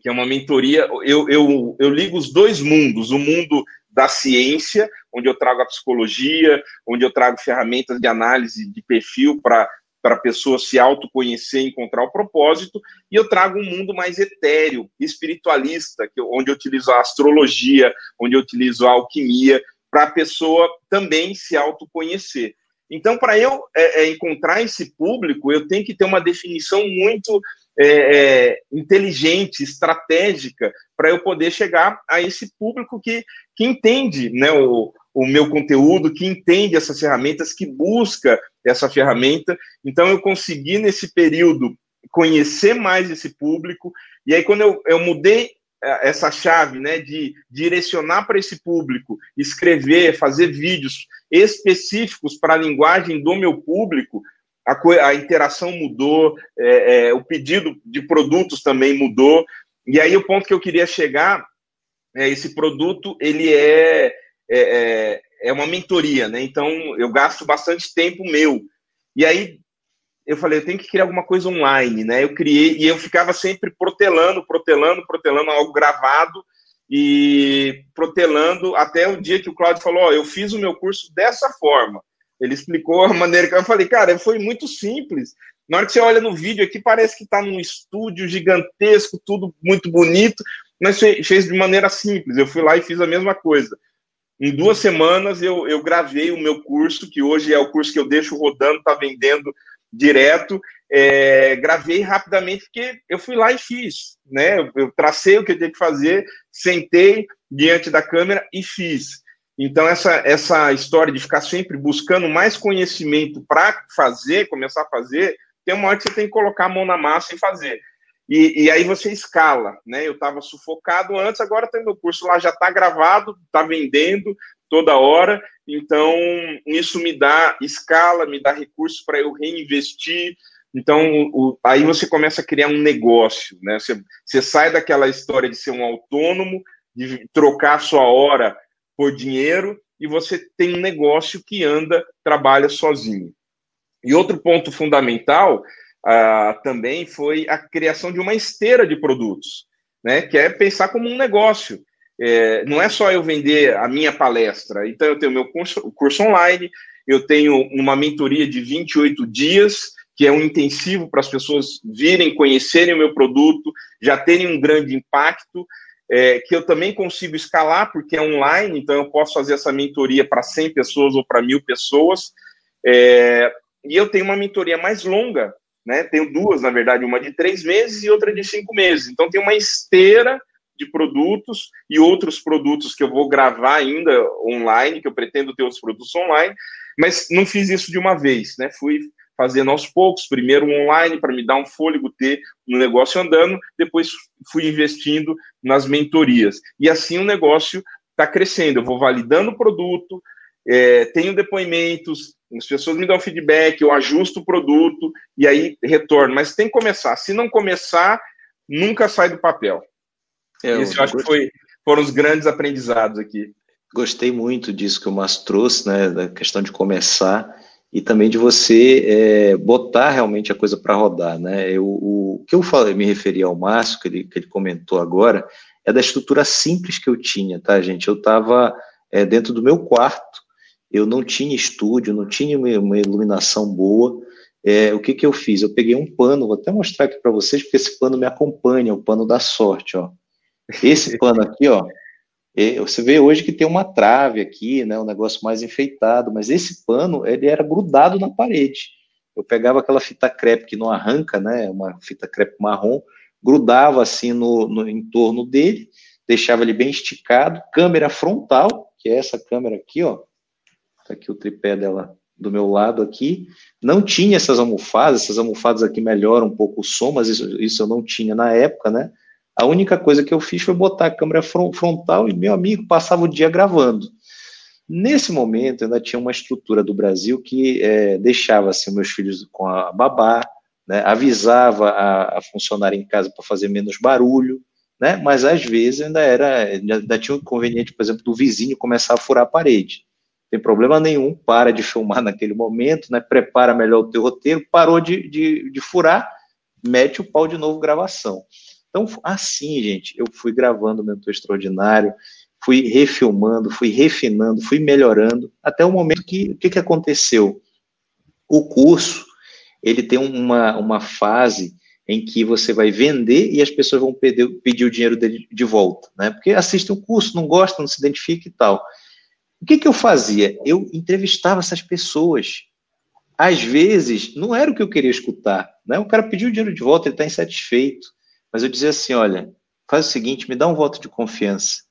que é uma mentoria. Eu, eu, eu ligo os dois mundos: o mundo da ciência, onde eu trago a psicologia, onde eu trago ferramentas de análise de perfil para para a pessoa se autoconhecer, encontrar o propósito, e eu trago um mundo mais etéreo, espiritualista, que, onde eu utilizo a astrologia, onde eu utilizo a alquimia, para a pessoa também se autoconhecer. Então, para eu é, é, encontrar esse público, eu tenho que ter uma definição muito é, é inteligente, estratégica, para eu poder chegar a esse público que, que entende né, o, o meu conteúdo, que entende essas ferramentas, que busca essa ferramenta. Então, eu consegui, nesse período, conhecer mais esse público. E aí, quando eu, eu mudei essa chave né, de direcionar para esse público, escrever, fazer vídeos específicos para a linguagem do meu público, a, a interação mudou, é, é, o pedido de produtos também mudou. E aí o ponto que eu queria chegar é esse produto ele é, é, é, é uma mentoria, né? Então eu gasto bastante tempo meu. E aí eu falei, eu tenho que criar alguma coisa online, né? Eu criei e eu ficava sempre protelando, protelando, protelando algo gravado e protelando até o dia que o Claudio falou, ó, eu fiz o meu curso dessa forma. Ele explicou a maneira que eu falei, cara, foi muito simples. Na hora que você olha no vídeo aqui, parece que está num estúdio gigantesco, tudo muito bonito, mas fez de maneira simples. Eu fui lá e fiz a mesma coisa. Em duas semanas eu, eu gravei o meu curso, que hoje é o curso que eu deixo rodando, está vendendo direto. É, gravei rapidamente porque eu fui lá e fiz, né? Eu, eu tracei o que eu tinha que fazer, sentei diante da câmera e fiz. Então essa essa história de ficar sempre buscando mais conhecimento para fazer, começar a fazer, tem uma hora que você tem que colocar a mão na massa e fazer. E, e aí você escala, né? Eu estava sufocado antes, agora tem meu curso lá já está gravado, está vendendo, toda hora. Então, isso me dá escala, me dá recursos para eu reinvestir. Então, o, aí você começa a criar um negócio, né? Você, você sai daquela história de ser um autônomo, de trocar sua hora por dinheiro, e você tem um negócio que anda, trabalha sozinho. E outro ponto fundamental uh, também foi a criação de uma esteira de produtos, né? Que é pensar como um negócio. É, não é só eu vender a minha palestra. Então, eu tenho meu curso, curso online, eu tenho uma mentoria de 28 dias, que é um intensivo para as pessoas virem, conhecerem o meu produto, já terem um grande impacto, é, que eu também consigo escalar, porque é online, então eu posso fazer essa mentoria para 100 pessoas ou para mil pessoas. É, e eu tenho uma mentoria mais longa, né? Tenho duas, na verdade, uma de três meses e outra de cinco meses. Então, tem uma esteira de produtos e outros produtos que eu vou gravar ainda online, que eu pretendo ter outros produtos online, mas não fiz isso de uma vez, né? Fui fazendo aos poucos, primeiro online para me dar um fôlego, ter um negócio andando, depois fui investindo nas mentorias. E assim o negócio está crescendo. Eu vou validando o produto, é, tenho depoimentos, as pessoas me dão feedback, eu ajusto o produto e aí retorno. Mas tem que começar. Se não começar, nunca sai do papel. É, Esse eu acho que foi, foram os grandes aprendizados aqui.
Gostei muito disso que o Márcio trouxe, né, da questão de começar e também de você é, botar realmente a coisa para rodar, né? Eu, o, que eu falei, me referi ao Márcio, que ele, que ele comentou agora, é da estrutura simples que eu tinha, tá, gente? Eu estava é, dentro do meu quarto, eu não tinha estúdio, não tinha uma iluminação boa. É, o que, que eu fiz? Eu peguei um pano, vou até mostrar aqui para vocês, porque esse pano me acompanha, o pano da sorte, ó. Esse pano aqui, ó, você vê hoje que tem uma trave aqui, né, um negócio mais enfeitado, mas esse pano ele era grudado na parede. Eu pegava aquela fita crepe que não arranca, né, uma fita crepe marrom, grudava assim no, no entorno dele, deixava ele bem esticado, câmera frontal, que é essa câmera aqui, ó, tá aqui o tripé dela do meu lado aqui, não tinha essas almofadas, essas almofadas aqui melhoram um pouco o som, mas isso, isso eu não tinha na época, né, a única coisa que eu fiz foi botar a câmera frontal e meu amigo passava o dia gravando. Nesse momento, ainda tinha uma estrutura do Brasil que é, deixava assim, meus filhos com a babá, né, avisava a, a funcionária em casa para fazer menos barulho, né, mas às vezes ainda era, ainda tinha o um inconveniente, por exemplo, do vizinho começar a furar a parede. Não tem problema nenhum, para de filmar naquele momento, né, prepara melhor o teu roteiro, parou de, de, de furar, mete o pau de novo gravação. Então, assim, gente, eu fui gravando o Mentor Extraordinário, fui refilmando, fui refinando, fui melhorando, até o momento que, o que, que aconteceu? O curso, ele tem uma, uma fase em que você vai vender e as pessoas vão pedir, pedir o dinheiro dele de volta, né? Porque assistem o curso, não gostam, não se identificam e tal. O que, que eu fazia? Eu entrevistava essas pessoas. Às vezes, não era o que eu queria escutar, né? O cara pediu o dinheiro de volta, ele está insatisfeito. Mas eu dizia assim: olha, faz o seguinte, me dá um voto de confiança.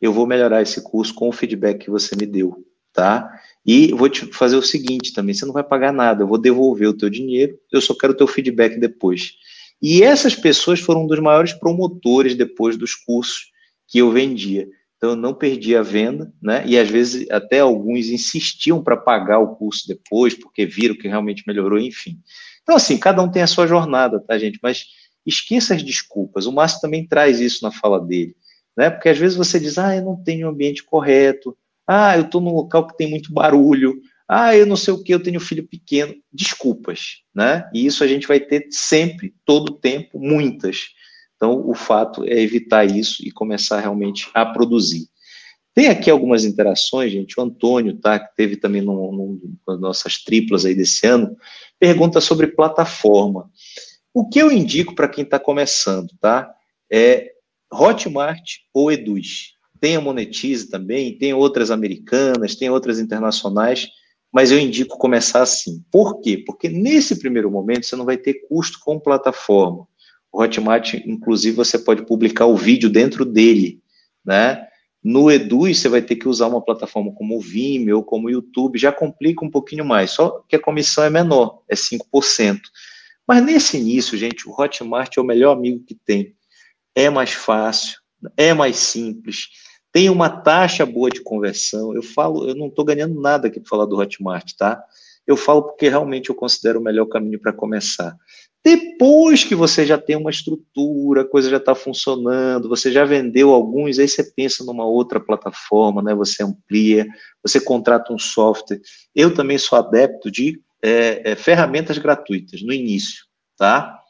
Eu vou melhorar esse curso com o feedback que você me deu, tá? E vou te fazer o seguinte também: você não vai pagar nada, eu vou devolver o teu dinheiro, eu só quero o teu feedback depois. E essas pessoas foram um dos maiores promotores depois dos cursos que eu vendia. Então eu não perdi a venda, né? E às vezes até alguns insistiam para pagar o curso depois, porque viram que realmente melhorou, enfim. Então, assim, cada um tem a sua jornada, tá, gente? Mas esqueça as desculpas. O Márcio também traz isso na fala dele, né? Porque às vezes você diz, ah, eu não tenho o ambiente correto, ah, eu estou num local que tem muito barulho, ah, eu não sei o que, eu tenho filho pequeno. Desculpas, né? E isso a gente vai ter sempre, todo o tempo, muitas. Então, o fato é evitar isso e começar realmente a produzir. Tem aqui algumas interações, gente. O Antônio, tá, que teve também num, nas nossas triplas aí desse ano, pergunta sobre plataforma. O que eu indico para quem está começando, tá? É Hotmart ou Eduz. Tem a Monetize também, tem outras americanas, tem outras internacionais, mas eu indico começar assim. Por quê? Porque nesse primeiro momento você não vai ter custo com plataforma. O Hotmart, inclusive, você pode publicar o vídeo dentro dele, né? No Eduz, você vai ter que usar uma plataforma como o Vimeo ou como o YouTube, já complica um pouquinho mais, só que a comissão é menor, é 5%. Mas nesse início, gente, o Hotmart é o melhor amigo que tem. É mais fácil, é mais simples, tem uma taxa boa de conversão. Eu falo, eu não estou ganhando nada aqui para falar do Hotmart, tá? Eu falo porque realmente eu considero o melhor caminho para começar. Depois que você já tem uma estrutura, a coisa já está funcionando, você já vendeu alguns, aí você pensa numa outra plataforma, né? Você amplia, você contrata um software. Eu também sou adepto de é, é, ferramentas gratuitas no início, tá?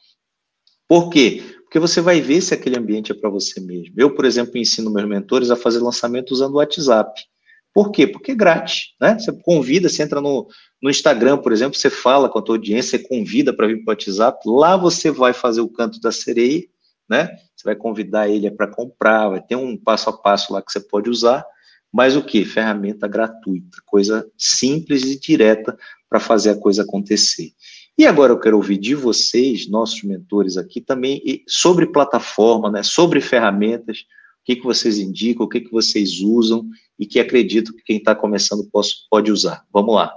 Por quê? Porque você vai ver se aquele ambiente é para você mesmo. Eu, por exemplo, ensino meus mentores a fazer lançamento usando o WhatsApp. Por quê? Porque é grátis, né? Você convida, você entra no, no Instagram, por exemplo, você fala com a tua audiência, você convida para vir para o WhatsApp, lá você vai fazer o canto da sereia, né? Você vai convidar ele para comprar, vai ter um passo a passo lá que você pode usar, mas o que? Ferramenta gratuita, coisa simples e direta para fazer a coisa acontecer. E agora eu quero ouvir de vocês, nossos mentores aqui, também sobre plataforma, né, sobre ferramentas, o que, que vocês indicam, o que, que vocês usam e que acredito que quem está começando pode usar. Vamos lá.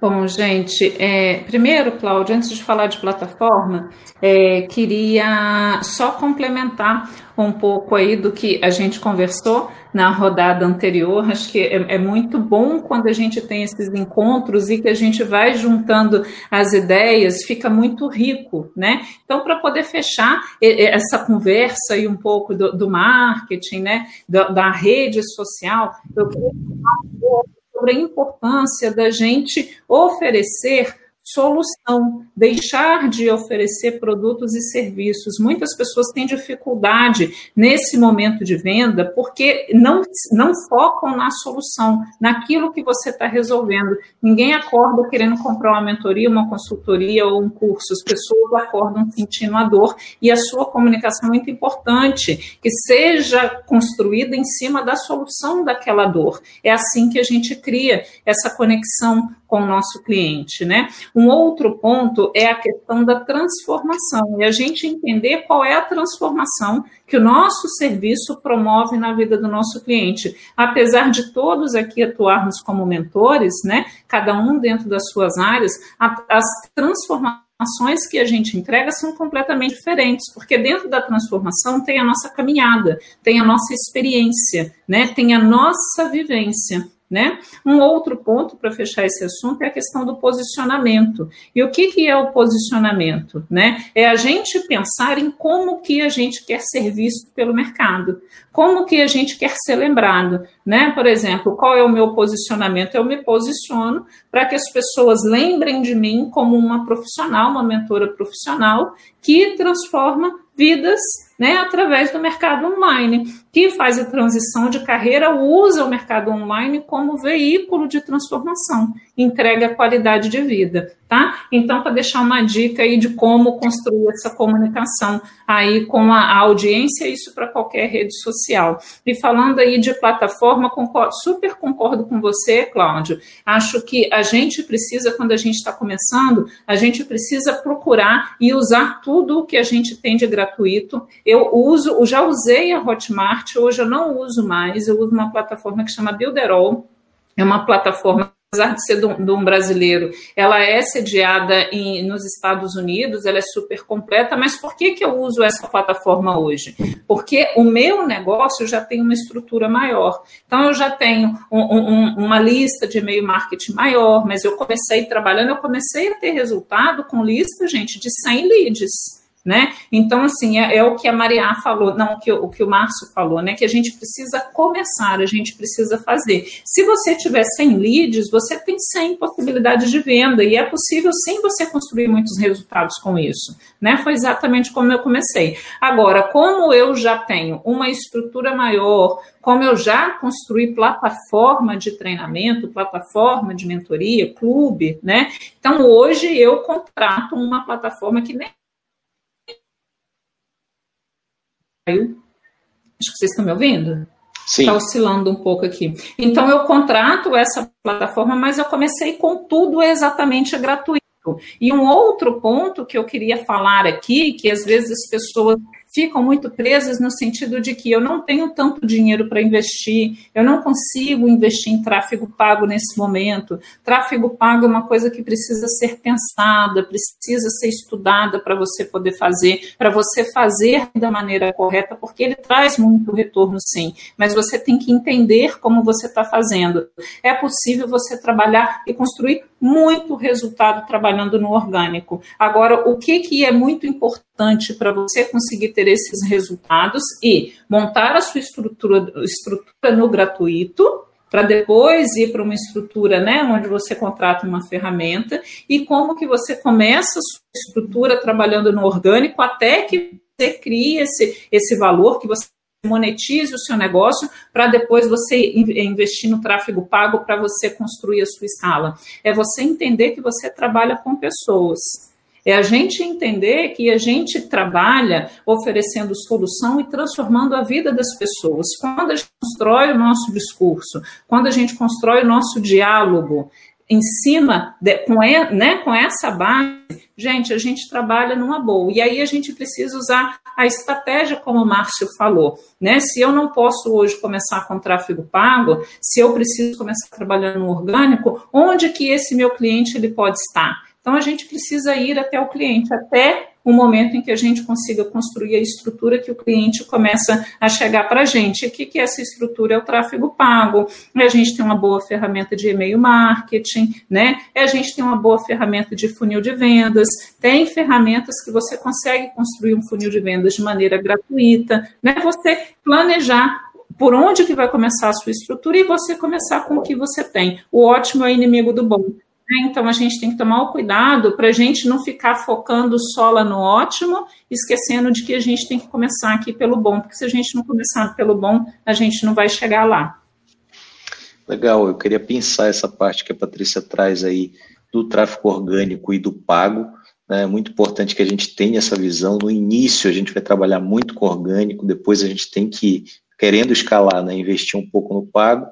Bom, gente, é, primeiro, Cláudio, antes de falar de plataforma, é, queria só complementar um pouco aí do que a gente conversou na rodada anterior. Acho que é, é, muito bom quando a gente tem esses encontros e que a gente vai juntando as ideias, fica muito rico, né? Então, para poder fechar essa conversa e um pouco do, do marketing, né, da, da rede social, eu queria falar um pouco sobre a importância da gente oferecer solução, deixar de oferecer produtos e serviços. Muitas pessoas têm dificuldade nesse momento de venda porque não, não focam na solução, naquilo que você está resolvendo. Ninguém acorda querendo comprar uma mentoria, uma consultoria ou um curso. As pessoas acordam sentindo a dor e a sua comunicação é muito importante, que seja construída em cima da solução daquela dor. É assim que a gente cria essa conexão com o nosso cliente, né? Um outro ponto é a questão da transformação e a gente entender qual é a transformação que o nosso serviço promove na vida do nosso cliente. Apesar de todos aqui atuarmos como mentores, né? Cada um dentro das suas áreas, as transformações que a gente entrega são completamente diferentes, porque dentro da transformação tem a nossa caminhada, tem a nossa experiência, né? Tem a nossa vivência. Né? Um outro ponto para fechar esse assunto é a questão do posicionamento. E o que, que é o posicionamento? Né? É a gente pensar em como que a gente quer ser visto pelo mercado, como que a gente quer ser lembrado. Né? Por exemplo, qual é o meu posicionamento? Eu me posiciono para que as pessoas lembrem de mim como uma profissional, uma mentora profissional que transforma vidas né, através do mercado online, que faz a transição de carreira, usa o mercado online como veículo de transformação, entrega qualidade de vida, tá? Então, para deixar uma dica aí de como construir essa comunicação aí com a audiência, isso para qualquer rede social. E falando aí de plataforma, concordo, super concordo com você, Cláudio. Acho que a gente precisa, quando a gente está começando, a gente precisa procurar e usar tudo o que a gente tem de gratuito eu uso, eu já usei a Hotmart, hoje eu não uso mais, eu uso uma plataforma que chama Builderall, é uma plataforma apesar de ser de um brasileiro, ela é sediada em, nos Estados Unidos, ela é super completa, mas por que, que eu uso essa plataforma hoje? Porque o meu negócio já tem uma estrutura maior. Então, eu já tenho um, um, uma lista de e-mail marketing maior, mas eu comecei trabalhando, eu comecei a ter resultado com lista, gente, de 100 leads. Né? Então, assim, é, é, o que a Maria falou, não o que, o que o Márcio falou, né? Que a gente precisa começar, a gente precisa fazer. Se você tiver 100 leads, você tem 100 possibilidades de venda, e é possível sim você construir muitos resultados com isso, né? Foi exatamente como eu comecei. Agora, como eu já tenho uma estrutura maior, como eu já construí plataforma de treinamento, plataforma de mentoria, clube, né? Então, hoje eu contrato uma plataforma que nem Acho que vocês estão me ouvindo?
Sim.
Está oscilando um pouco aqui. Então, eu contrato essa plataforma, mas eu comecei com tudo exatamente gratuito. E um outro ponto que eu queria falar aqui, que às vezes as pessoas ficam muito presas no sentido de que eu não tenho tanto dinheiro para investir, eu não consigo investir em tráfego pago nesse momento. Tráfego pago é uma coisa que precisa ser pensada, precisa ser estudada para você poder fazer, para você fazer da maneira correta, porque ele traz muito retorno, sim, mas você tem que entender como você está fazendo. É possível você trabalhar e construir muito resultado trabalhando no orgânico. Agora, o que, que é muito importante para você conseguir ter esses resultados e montar a sua estrutura, estrutura no gratuito, para depois ir para uma estrutura, né, onde você contrata uma ferramenta e como que você começa a sua estrutura trabalhando no orgânico até que você crie esse, esse valor que você monetize o seu negócio para depois você investir no tráfego pago para você construir a sua escala. É você entender que você trabalha com pessoas. É a gente entender que a gente trabalha oferecendo solução e transformando a vida das pessoas. Quando a gente constrói o nosso discurso, quando a gente constrói o nosso diálogo, em cima, de, com, né, com essa base, gente, a gente trabalha numa boa. E aí a gente precisa usar a estratégia, como o Márcio falou. Né? Se eu não posso hoje começar com tráfego pago, se eu preciso começar trabalhando no orgânico, onde que esse meu cliente ele pode estar? Então a gente precisa ir até o cliente, até o momento em que a gente consiga construir a estrutura que o cliente começa a chegar para a gente. O que, que é essa estrutura? É o tráfego pago, é a gente tem uma boa ferramenta de e-mail marketing, né? A gente tem uma boa ferramenta de funil de vendas, tem ferramentas que você consegue construir um funil de vendas de maneira gratuita, né? Você planejar por onde que vai começar a sua estrutura e você começar com o que você tem. O ótimo é inimigo do bom. Né? Então a gente tem que tomar o cuidado para a gente não ficar focando só lá no ótimo, esquecendo de que a gente tem que começar aqui pelo bom, porque se a gente não começar pelo bom, a gente não vai chegar lá.
Legal, eu queria pensar essa parte que a Patrícia traz aí do tráfego orgânico e do pago. É muito importante que a gente tenha essa visão. No início, a gente vai trabalhar muito com orgânico, depois a gente tem que, querendo escalar, né? investir um pouco no pago.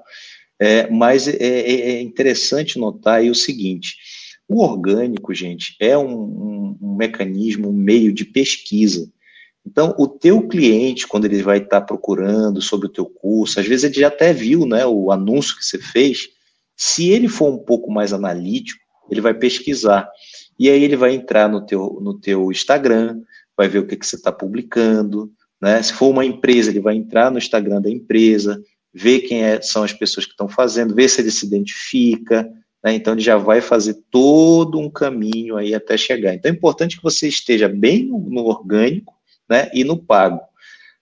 É, mas é, é, é, interessante notar aí o seguinte: o orgânico, gente, é um, um, um, mecanismo, um meio de pesquisa. Então, o teu cliente, quando ele vai estar procurando sobre o teu curso, às vezes ele já até viu né, o anúncio que você fez. Se ele for um pouco mais analítico, ele vai pesquisar. E aí ele vai entrar no teu, no teu Instagram, vai ver o que, que você está publicando. Né? Se for uma empresa, ele vai entrar no Instagram da empresa, ver quem é, são as pessoas que estão fazendo, ver se ele se identifica, né? então ele já vai fazer todo um caminho aí até chegar. Então é importante que você esteja bem no, orgânico né? e no pago.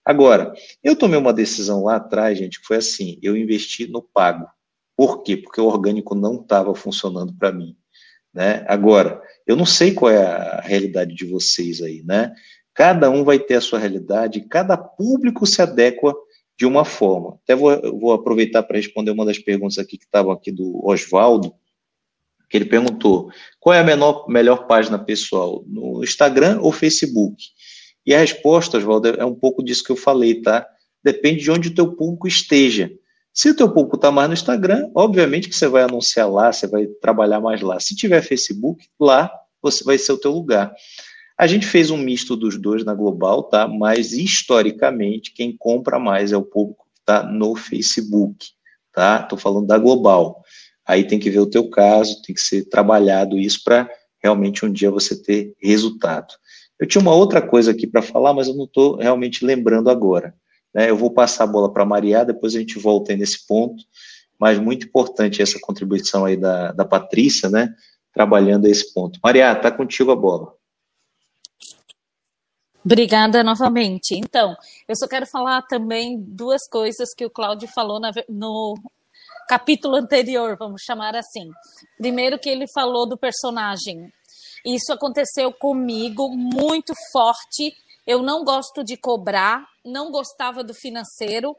Agora, eu tomei uma decisão lá atrás, gente, que foi assim, eu investi no pago. Por quê? Porque o orgânico não estava funcionando para mim. Né? Agora, eu não sei qual é a realidade de vocês aí, né? Cada um vai ter a sua realidade, cada público se adequa de uma forma. Até vou, vou aproveitar para responder uma das perguntas aqui que estavam aqui do Oswaldo, que ele perguntou qual é a menor, melhor página pessoal, no Instagram ou Facebook? E a resposta, Oswaldo, é um pouco disso que eu falei, tá? Depende de onde o teu público esteja. Se o teu público está mais no Instagram, obviamente que você vai anunciar lá, você vai trabalhar mais lá. Se tiver Facebook, lá você vai ser o teu lugar. A gente fez um misto dos dois na Global, tá? Mas historicamente quem compra mais é o público que está no Facebook, tá? Estou falando da Global. Aí tem que ver o teu caso, tem que ser trabalhado isso para realmente um dia você ter resultado. Eu tinha uma outra coisa aqui para falar, mas eu não estou realmente lembrando agora. Né? Eu vou passar a bola para a Maria, depois a gente volta aí nesse ponto, mas muito importante essa contribuição aí da, da Patrícia, né? Trabalhando esse ponto. Maria, está contigo a bola.
Obrigada novamente. Então, eu só quero falar também duas coisas que o Cláudio falou na, no capítulo anterior, vamos chamar assim. Primeiro, que ele falou do personagem. Isso aconteceu comigo muito forte. Eu não gosto de cobrar, não gostava do financeiro.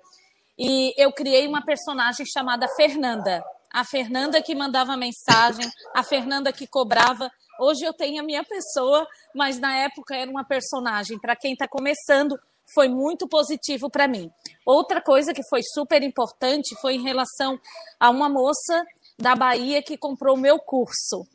E eu criei uma personagem chamada Fernanda. A Fernanda que mandava mensagem, a Fernanda que cobrava. Hoje eu tenho a minha pessoa, mas na época era uma personagem. Para quem está começando, foi muito positivo para mim. Outra coisa que foi super importante foi em relação a uma moça da Bahia que comprou o meu curso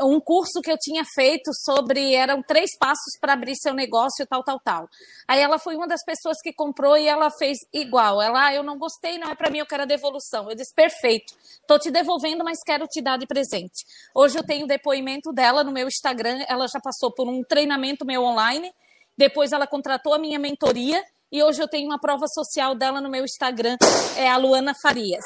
um curso que eu tinha feito sobre eram três passos para abrir seu negócio, tal, tal, tal. Aí ela foi uma das pessoas que comprou e ela fez igual. Ela, ah, eu não gostei, não é para mim, eu quero a devolução. Eu disse, perfeito, tô te devolvendo, mas quero te dar de presente. Hoje eu tenho depoimento dela no meu Instagram, ela já passou por um treinamento meu online, depois ela contratou a minha mentoria e hoje eu tenho uma prova social dela no meu Instagram, é a Luana Farias,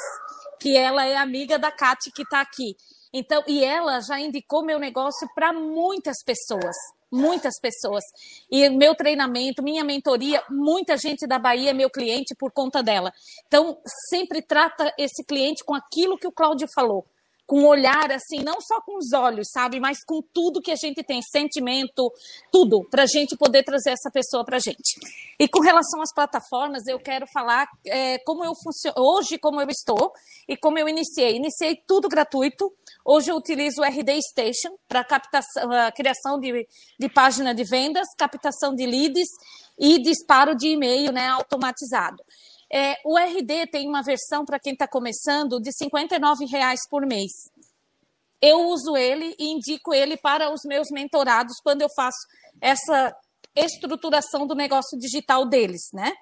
que ela é amiga da Kate que está aqui. Então, e ela já indicou meu negócio para muitas pessoas, muitas pessoas. E meu treinamento, minha mentoria, muita gente da Bahia é meu cliente por conta dela. Então, sempre trata esse cliente com aquilo que o Cláudio falou com olhar assim, não só com os olhos, sabe, mas com tudo que a gente tem, sentimento, tudo, para a gente poder trazer essa pessoa para a gente. E com relação às plataformas, eu quero falar é, como eu funciono hoje, como eu estou e como eu iniciei. Iniciei tudo gratuito. Hoje eu utilizo o RD Station para captação, a criação de, de página de vendas, captação de leads e disparo de e-mail, né, automatizado. É, o RD tem uma versão para quem está começando de R$ reais por mês. Eu uso ele e indico ele para os meus mentorados quando eu faço essa estruturação do negócio digital deles, né?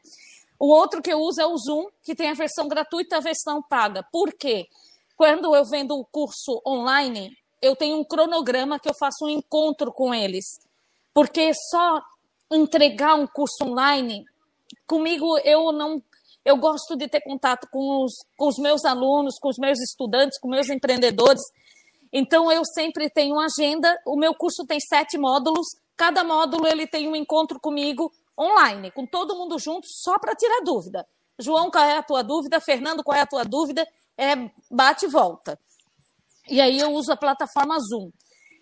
O outro que eu uso é o Zoom, que tem a versão gratuita e a versão paga. Por quê? Quando eu vendo o curso online, eu tenho um cronograma que eu faço um encontro com eles. Porque só entregar um curso online, comigo eu não. Eu gosto de ter contato com os, com os meus alunos, com os meus estudantes, com meus empreendedores. Então eu sempre tenho uma agenda. O meu curso tem sete módulos. Cada módulo ele tem um encontro comigo online, com todo mundo junto, só para tirar dúvida. João, qual é a tua dúvida? Fernando, qual é a tua dúvida? É bate e volta. E aí eu uso a plataforma Zoom.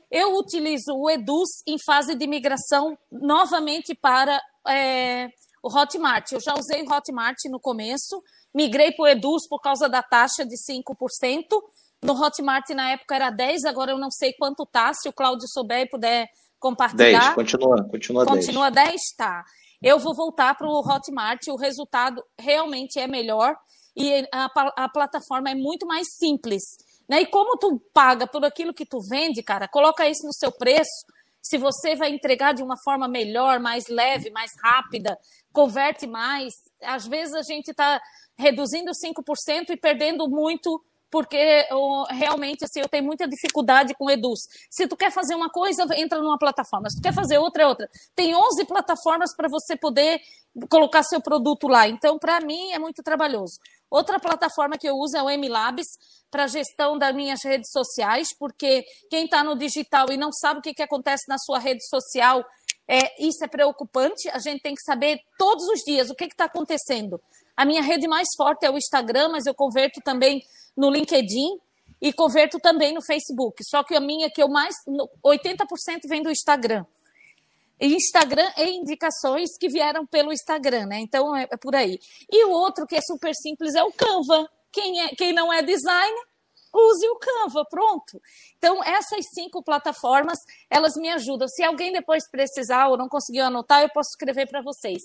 Eu utilizo o Eduz em fase de migração novamente para é, o Hotmart. Eu já usei o Hotmart no começo, migrei para o Eduz por causa da taxa de 5%. No Hotmart, na época, era 10%, agora eu não sei quanto está. Se o Cláudio souber e puder compartilhar.
10, continua, continua
10. Continua 10, tá. Eu vou voltar para o Hotmart, o resultado realmente é melhor e a, a plataforma é muito mais simples. Né? E como tu paga por aquilo que tu vende, cara, coloca isso no seu preço. Se você vai entregar de uma forma melhor, mais leve, mais rápida, converte mais. Às vezes a gente está reduzindo 5% e perdendo muito porque eu, realmente assim, eu tenho muita dificuldade com Eduz. Se tu quer fazer uma coisa, entra numa plataforma. Se tu quer fazer outra, é outra. Tem 11 plataformas para você poder colocar seu produto lá. Então, para mim, é muito trabalhoso. Outra plataforma que eu uso é o MLabs para gestão das minhas redes sociais, porque quem está no digital e não sabe o que, que acontece na sua rede social, é, isso é preocupante. A gente tem que saber todos os dias o que está acontecendo. A minha rede mais forte é o Instagram, mas eu converto também no LinkedIn e converto também no Facebook. Só que a minha que eu mais 80% vem do Instagram. Instagram e indicações que vieram pelo Instagram, né? Então é, é por aí. E o outro que é super simples é o Canva. Quem, é, quem não é designer, use o Canva, pronto. Então, essas cinco plataformas, elas me ajudam. Se alguém depois precisar ou não conseguiu anotar, eu posso escrever para vocês.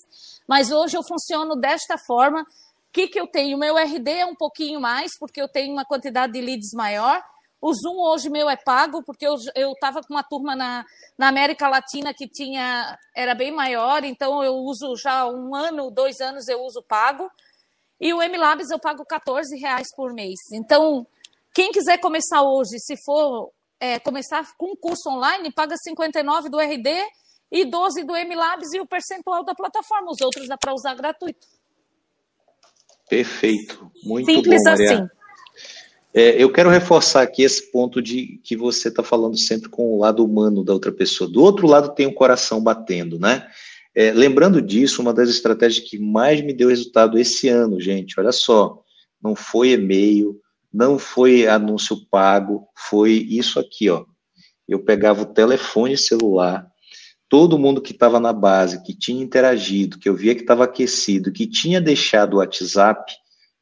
Mas hoje eu funciono desta forma. O que, que eu tenho? Meu RD é um pouquinho mais, porque eu tenho uma quantidade de leads maior. O Zoom hoje meu é pago, porque eu estava com uma turma na, na América Latina que tinha era bem maior, então eu uso já um ano, dois anos eu uso pago. E o MLabs eu pago 14 reais por mês. Então, quem quiser começar hoje, se for é, começar com um curso online, paga 59 do RD e 12 do MLabs e o percentual da plataforma. Os outros dá para usar gratuito.
Perfeito. Muito
Simples
bom,
assim.
É, eu quero reforçar aqui esse ponto de que você está falando sempre com o lado humano da outra pessoa. Do outro lado tem o coração batendo, né? É, lembrando disso, uma das estratégias que mais me deu resultado esse ano, gente, olha só, não foi e-mail, não foi anúncio pago, foi isso aqui, ó. Eu pegava o telefone celular, todo mundo que estava na base, que tinha interagido, que eu via que estava aquecido, que tinha deixado o WhatsApp,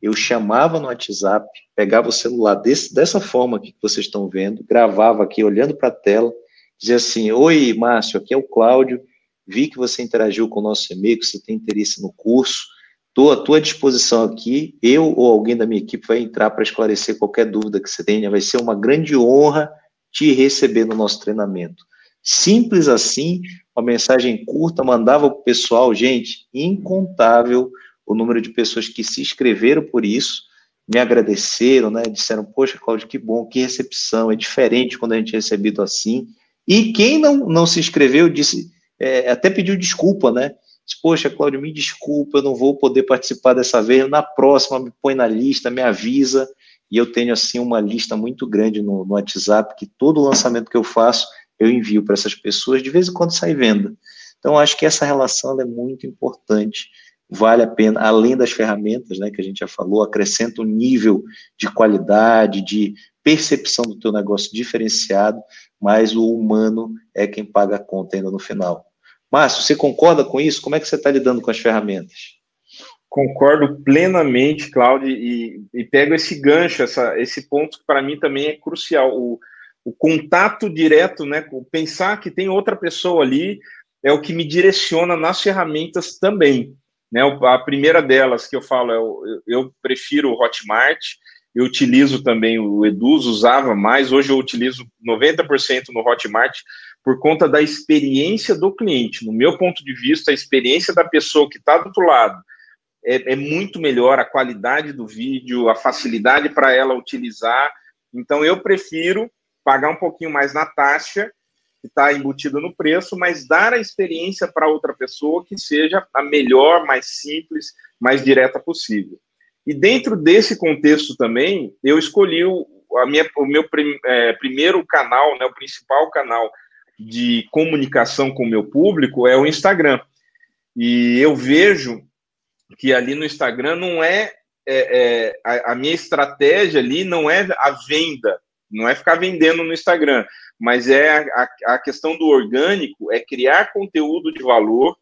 eu chamava no WhatsApp, pegava o celular desse, dessa forma que vocês estão vendo, gravava aqui, olhando para a tela, dizia assim: Oi, Márcio, aqui é o Cláudio, vi que você interagiu com o nosso e-mail, que você tem interesse no curso, estou à tua disposição aqui, eu ou alguém da minha equipe vai entrar para esclarecer qualquer dúvida que você tenha, vai ser uma grande honra te receber no nosso treinamento. Simples assim, uma mensagem curta, mandava para o pessoal, gente, incontável o número de pessoas que se inscreveram por isso, me agradeceram, né? Disseram, poxa, Cláudio, que bom, que recepção, é diferente quando a gente é recebido assim. E quem não, não se inscreveu disse, é, até pediu desculpa, né? Disse, poxa, Cláudio, me desculpa, eu não vou poder participar dessa vez. Na próxima, me põe na lista, me avisa. E eu tenho, assim, uma lista muito grande no, no WhatsApp, que todo lançamento que eu faço, eu envio para essas pessoas, de vez em quando sai venda. Então, acho que essa relação é muito importante vale a pena, além das ferramentas, né, que a gente já falou, acrescenta um nível de qualidade, de percepção do teu negócio diferenciado, mas o humano é quem paga a conta ainda no final. Márcio, você concorda com isso? Como é que você está lidando com as ferramentas?
Concordo plenamente, Cláudio, e, e pego esse gancho, essa, esse ponto que para mim também é crucial. O, o contato direto, né? Pensar que tem outra pessoa ali é o que me direciona nas ferramentas também. Né? A primeira delas que eu falo é eu, eu prefiro o Hotmart. eu utilizo também o Eduz, usava mais, hoje eu utilizo 90% no Hotmart por conta da experiência do cliente. No meu ponto de vista, a experiência da pessoa que está do outro lado é, é, muito melhor, a qualidade do vídeo, a facilidade para ela utilizar. Então, eu prefiro pagar um pouquinho mais na taxa, que está embutido no preço, mas dar a experiência para outra pessoa que seja a melhor, mais simples, mais direta possível. E dentro desse contexto também, eu escolhi o, minha, o meu prim, é, primeiro canal, né, o principal canal de comunicação com o meu público é o Instagram. E eu vejo que ali no Instagram não é, é, é a, a, minha estratégia ali não é a venda, não é ficar vendendo no Instagram, mas é a, a questão do orgânico, é criar conteúdo de valor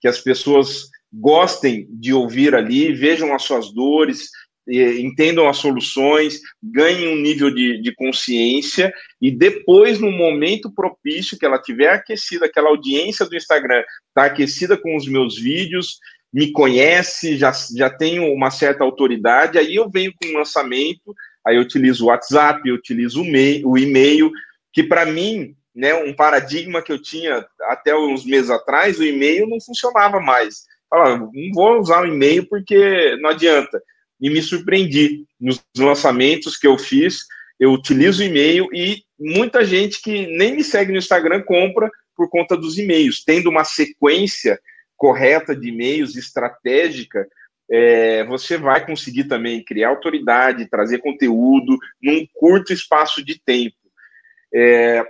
que as pessoas gostem de ouvir ali, vejam as suas dores, entendam as soluções, ganhem um nível de, de consciência e depois, no momento propício que ela tiver aquecida, aquela audiência do Instagram está aquecida com os meus vídeos, me conhece, já, já tenho uma certa autoridade, aí eu venho com um lançamento, aí eu utilizo o WhatsApp, eu utilizo o e-mail, que para mim, né, um paradigma que eu tinha até uns meses atrás, o e-mail não funcionava mais. Falava, não vou usar o e-mail porque não adianta e me surpreendi nos lançamentos que eu fiz. Eu utilizo o e-mail e muita gente que nem me segue no Instagram compra por conta dos e-mails. Tendo uma sequência correta de e-mails, estratégica, é, você vai conseguir também criar autoridade, trazer conteúdo num curto espaço de tempo. É,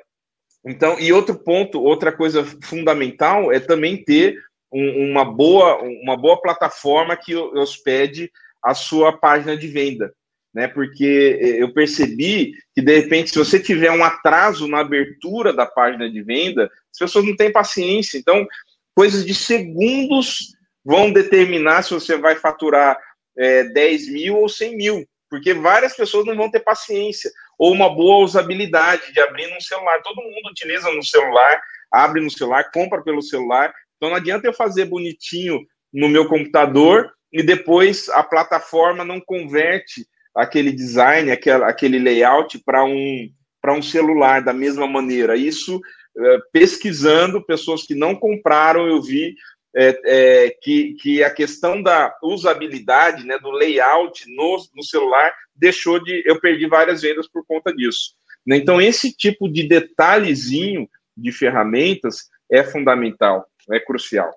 então, e outro ponto, outra coisa fundamental é também ter um, uma, boa, uma boa plataforma que hospede a sua página de venda, né? Porque eu percebi que de repente, se você tiver um atraso na abertura da página de venda, as pessoas não têm paciência. Então, coisas de segundos vão determinar se você vai faturar é, 10 mil ou 100 mil, porque várias pessoas não vão ter paciência ou uma boa usabilidade de abrir no celular. Todo mundo utiliza no celular, abre no celular, compra pelo celular. Então não adianta eu fazer bonitinho no meu computador e depois a plataforma não converte aquele design, aquele, layout para um, um celular da mesma maneira. Isso, é, pesquisando, pessoas que não compraram, eu vi é, é, que, que a questão da usabilidade, né, do layout no, no celular, deixou de. Eu perdi várias vendas por conta disso. Então, esse tipo de detalhezinho de ferramentas é fundamental, é crucial.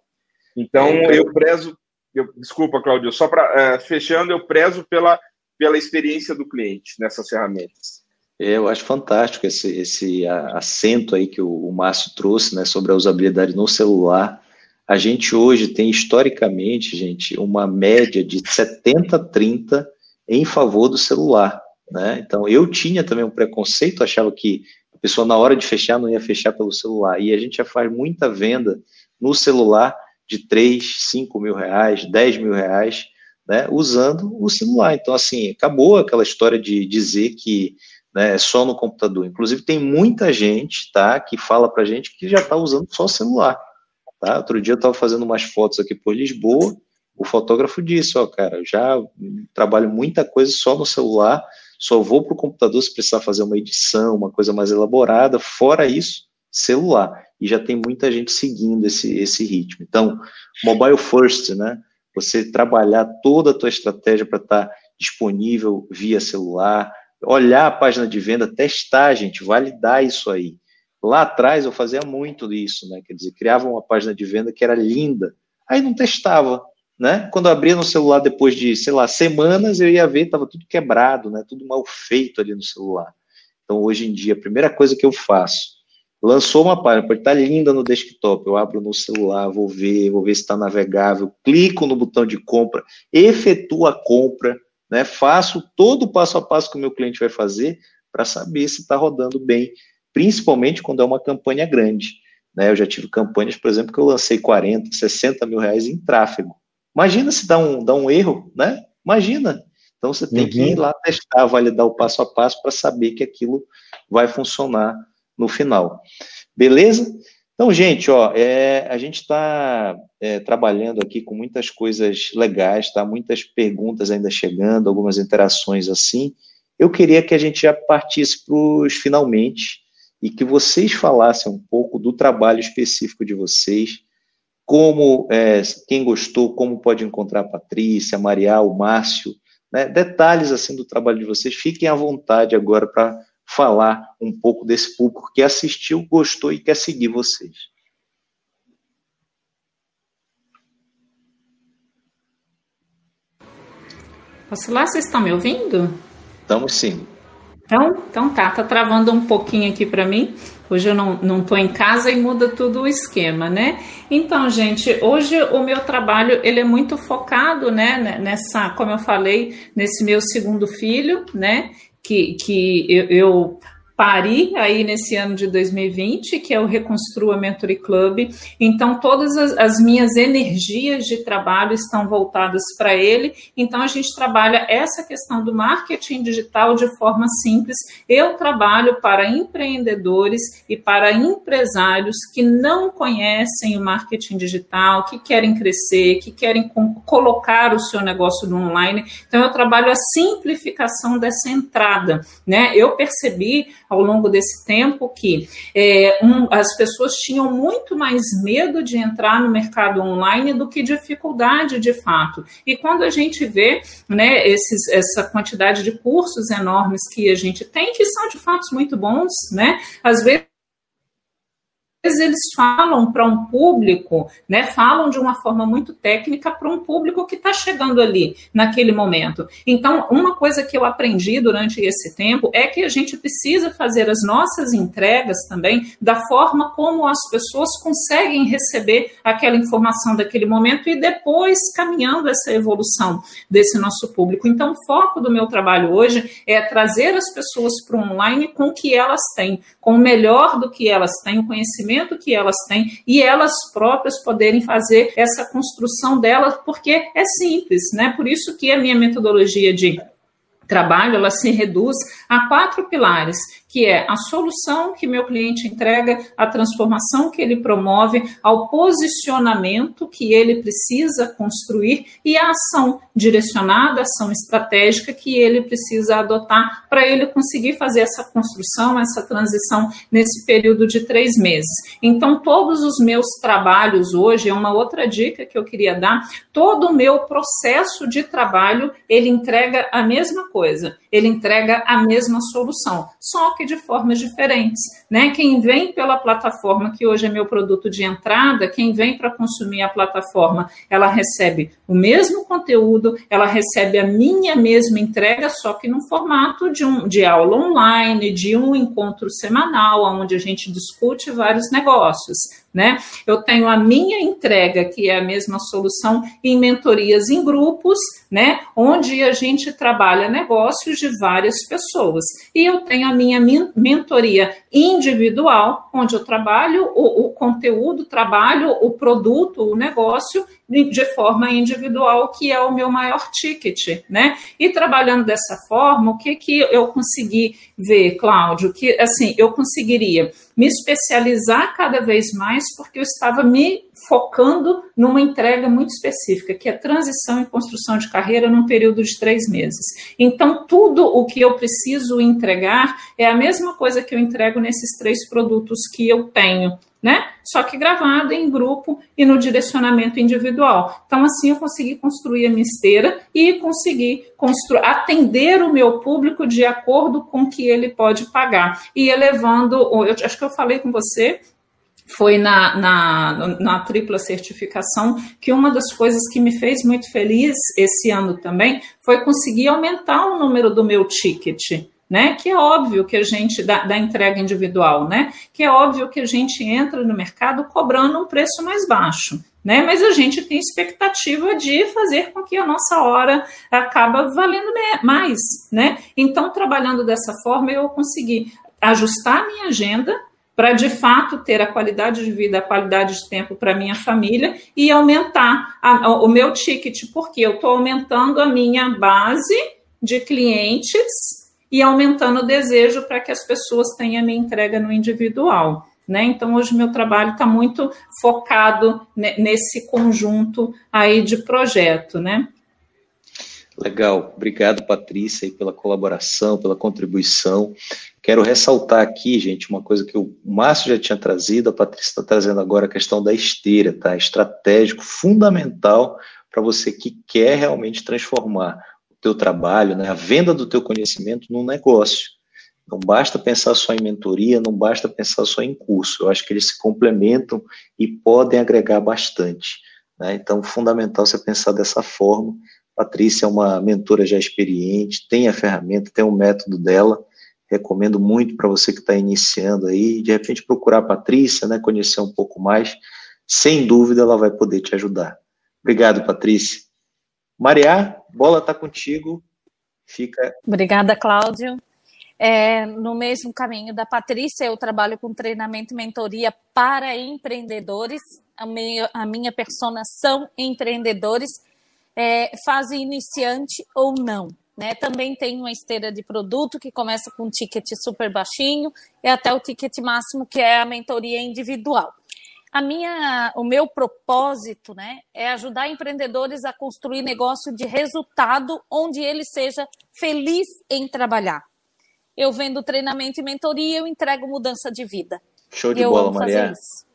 Então, é, eu prezo eu, desculpa, Claudio, só para é, fechando, eu prezo pela, pela experiência do cliente nessas ferramentas.
É, eu acho fantástico esse, esse acento aí que o, o Márcio trouxe, né, sobre a usabilidade no celular. A gente hoje tem, historicamente, gente, uma média de 70-30 em favor do celular. Né? Então, eu tinha também um preconceito, achava que a pessoa, na hora de fechar, não ia fechar pelo celular. E a gente já faz muita venda no celular de 3, 5 mil reais, 10 mil reais, né, usando o celular. Então, assim, acabou aquela história de dizer que né, é só no computador. Inclusive, tem muita gente tá, que fala para gente que já está usando só celular. Tá? Outro dia eu estava fazendo umas fotos aqui por Lisboa, o fotógrafo disse, ó, cara, já trabalho muita coisa só no celular, só vou para o computador se precisar fazer uma edição, uma coisa mais elaborada, fora isso, celular. E já tem muita gente seguindo esse, esse ritmo. Então, mobile first, né? Você trabalhar toda a tua estratégia para estar tá disponível via celular, olhar a página de venda, testar, gente, validar isso aí. Lá atrás eu fazia muito isso, né? Quer dizer, criava uma página de venda que era linda, aí não testava, né? Quando abria no celular depois de, sei lá, semanas, eu ia ver, estava tudo quebrado, né? Tudo mal feito ali no celular. Então, hoje em dia, a primeira coisa que eu faço Lançou uma página, pode estar linda no desktop, eu abro no celular, vou ver, vou ver se está navegável, clico no botão de compra, efetuo a compra, né, faço todo o passo a passo que o meu cliente vai fazer para saber se está rodando bem, principalmente quando é uma campanha grande. Né, eu já tive campanhas, por exemplo, que eu lancei 40, 60 mil reais em tráfego. Imagina se dá um, dá um erro, né? Imagina. Então você tem uhum. que ir lá testar, validar o passo a passo para saber que aquilo vai funcionar no final. Beleza? Então, gente, ó, é, a gente está é, trabalhando aqui com muitas coisas legais, tá? Muitas perguntas ainda chegando, algumas interações assim. Eu queria que a gente já partisse para os finalmente e que vocês falassem um pouco do trabalho específico de vocês, como é, quem gostou, como pode encontrar a Patrícia, a Maria, o Márcio, né? detalhes assim do trabalho de vocês. Fiquem à vontade agora para falar um pouco desse público que assistiu, gostou e quer seguir vocês.
Posso lá? Vocês estão me ouvindo?
Estamos sim.
Então, então tá, tá travando um pouquinho aqui para mim. Hoje eu não, não tô em casa e muda tudo o esquema, né? Então, gente, hoje o meu trabalho ele é muito focado, né, nessa, como eu falei, nesse meu segundo filho, né? Que, que eu, eu pari aí nesse ano de 2020, que é o Reconstrua Mentoring Club. Então, todas as, as minhas energias de trabalho estão voltadas para ele. Então, a gente trabalha essa questão do marketing digital de forma simples. Eu trabalho para empreendedores e para empresários que não conhecem o marketing digital, que querem crescer, que querem colocar o seu negócio no online. Então, eu trabalho a simplificação dessa entrada. Né? Eu percebi ao longo desse tempo que é, um, as pessoas tinham muito mais medo de entrar no mercado online do que dificuldade de fato. E quando a gente vê né, esses, essa quantidade de cursos enormes que a gente tem, que são de fato muito bons, né? Às vezes vezes eles falam para um público, né, falam de uma forma muito técnica para um público que está chegando ali naquele momento. Então, uma coisa que eu aprendi durante esse tempo é que a gente precisa fazer as nossas entregas também da forma como as pessoas conseguem receber aquela informação daquele momento e depois caminhando essa evolução desse nosso público. Então, o foco do meu trabalho hoje é trazer as pessoas para o online com o que elas têm, com o melhor do que elas têm, o conhecimento conhecimento que elas têm e elas próprias poderem fazer essa construção delas, porque é simples, né? Por isso que a minha metodologia de trabalho ela se reduz a quatro pilares, que é a solução que meu cliente entrega, a transformação que ele promove, ao posicionamento que ele precisa construir e a ação direcionada, a ação estratégica que ele precisa adotar para ele conseguir fazer essa construção, essa transição nesse período de três meses. Então, todos os meus trabalhos hoje, é uma outra dica que eu queria dar, todo o meu processo de trabalho, ele entrega a mesma coisa, ele entrega a mesma solução, só que de formas diferentes. Né? Quem vem pela plataforma, que hoje é meu produto de entrada, quem vem para consumir a plataforma, ela recebe o mesmo conteúdo, ela recebe a minha mesma entrega, só que no formato de, um, de aula online, de um encontro semanal, onde a gente discute vários negócios. Né? Eu tenho a minha entrega, que é a mesma solução, em mentorias em grupos, né? onde a gente trabalha negócios de várias pessoas. E eu tenho a minha mentoria individual, onde eu trabalho o, o conteúdo, trabalho o produto, o negócio de forma individual, que é o meu maior ticket, né? E trabalhando dessa forma, o que que eu consegui ver, Cláudio? Que assim, eu conseguiria me especializar cada vez mais porque eu estava me focando numa entrega muito específica, que é transição e construção de carreira num período de três meses. Então, tudo o que eu preciso entregar é a mesma coisa que eu entrego nesses três produtos que eu tenho né? Só que gravado em grupo e no direcionamento individual. Então, assim, eu consegui construir a minha esteira e consegui atender o meu público de acordo com o que ele pode pagar. E elevando, eu acho que eu falei com você, foi na, na, na, tripla certificação que uma das coisas que me fez muito feliz esse ano também foi conseguir aumentar o número do meu ticket né? Que é óbvio que a gente da, da entrega individual, né? Que é óbvio que a gente entra no mercado cobrando um preço mais baixo. Né? Mas a gente tem expectativa de fazer com que a nossa hora acaba valendo mais, né? Então, trabalhando dessa forma, eu consegui ajustar a minha agenda para de fato ter a qualidade de vida, a qualidade de tempo para minha família e aumentar a, o meu ticket, porque eu estou aumentando a minha base de clientes e aumentando o desejo para que as pessoas tenham a minha entrega no individual. Né? Então, hoje meu trabalho está muito focado nesse conjunto aí de projeto. Né?
Legal, obrigado Patrícia pela colaboração, pela contribuição. Quero ressaltar aqui, gente, uma coisa que o Márcio já tinha trazido, a Patrícia está trazendo agora a questão da esteira, tá? Estratégico, fundamental para você que quer realmente transformar teu trabalho, né, a venda do teu conhecimento num negócio. Não basta pensar só em mentoria, não basta pensar só em curso. Eu acho que eles se complementam e podem agregar bastante. Né? Então, fundamental você pensar dessa forma Patrícia é uma mentora já experiente, tem a ferramenta, tem o método dela. Recomendo muito para você que está iniciando aí, de repente procurar a Patrícia, né, conhecer um pouco mais. Sem dúvida ela vai poder te ajudar. Obrigado, Patrícia. Maria, bola está contigo. Fica.
Obrigada, Cláudio. É, no mesmo caminho da Patrícia, eu trabalho com treinamento e mentoria para empreendedores. A minha, a minha persona são empreendedores é, fase iniciante ou não. Né? Também tem uma esteira de produto que começa com um ticket super baixinho e até o ticket máximo, que é a mentoria individual. A minha, o meu propósito né, é ajudar empreendedores a construir negócio de resultado onde ele seja feliz em trabalhar. Eu vendo treinamento e mentoria, eu entrego mudança de vida.
Show de bola, Maria. Isso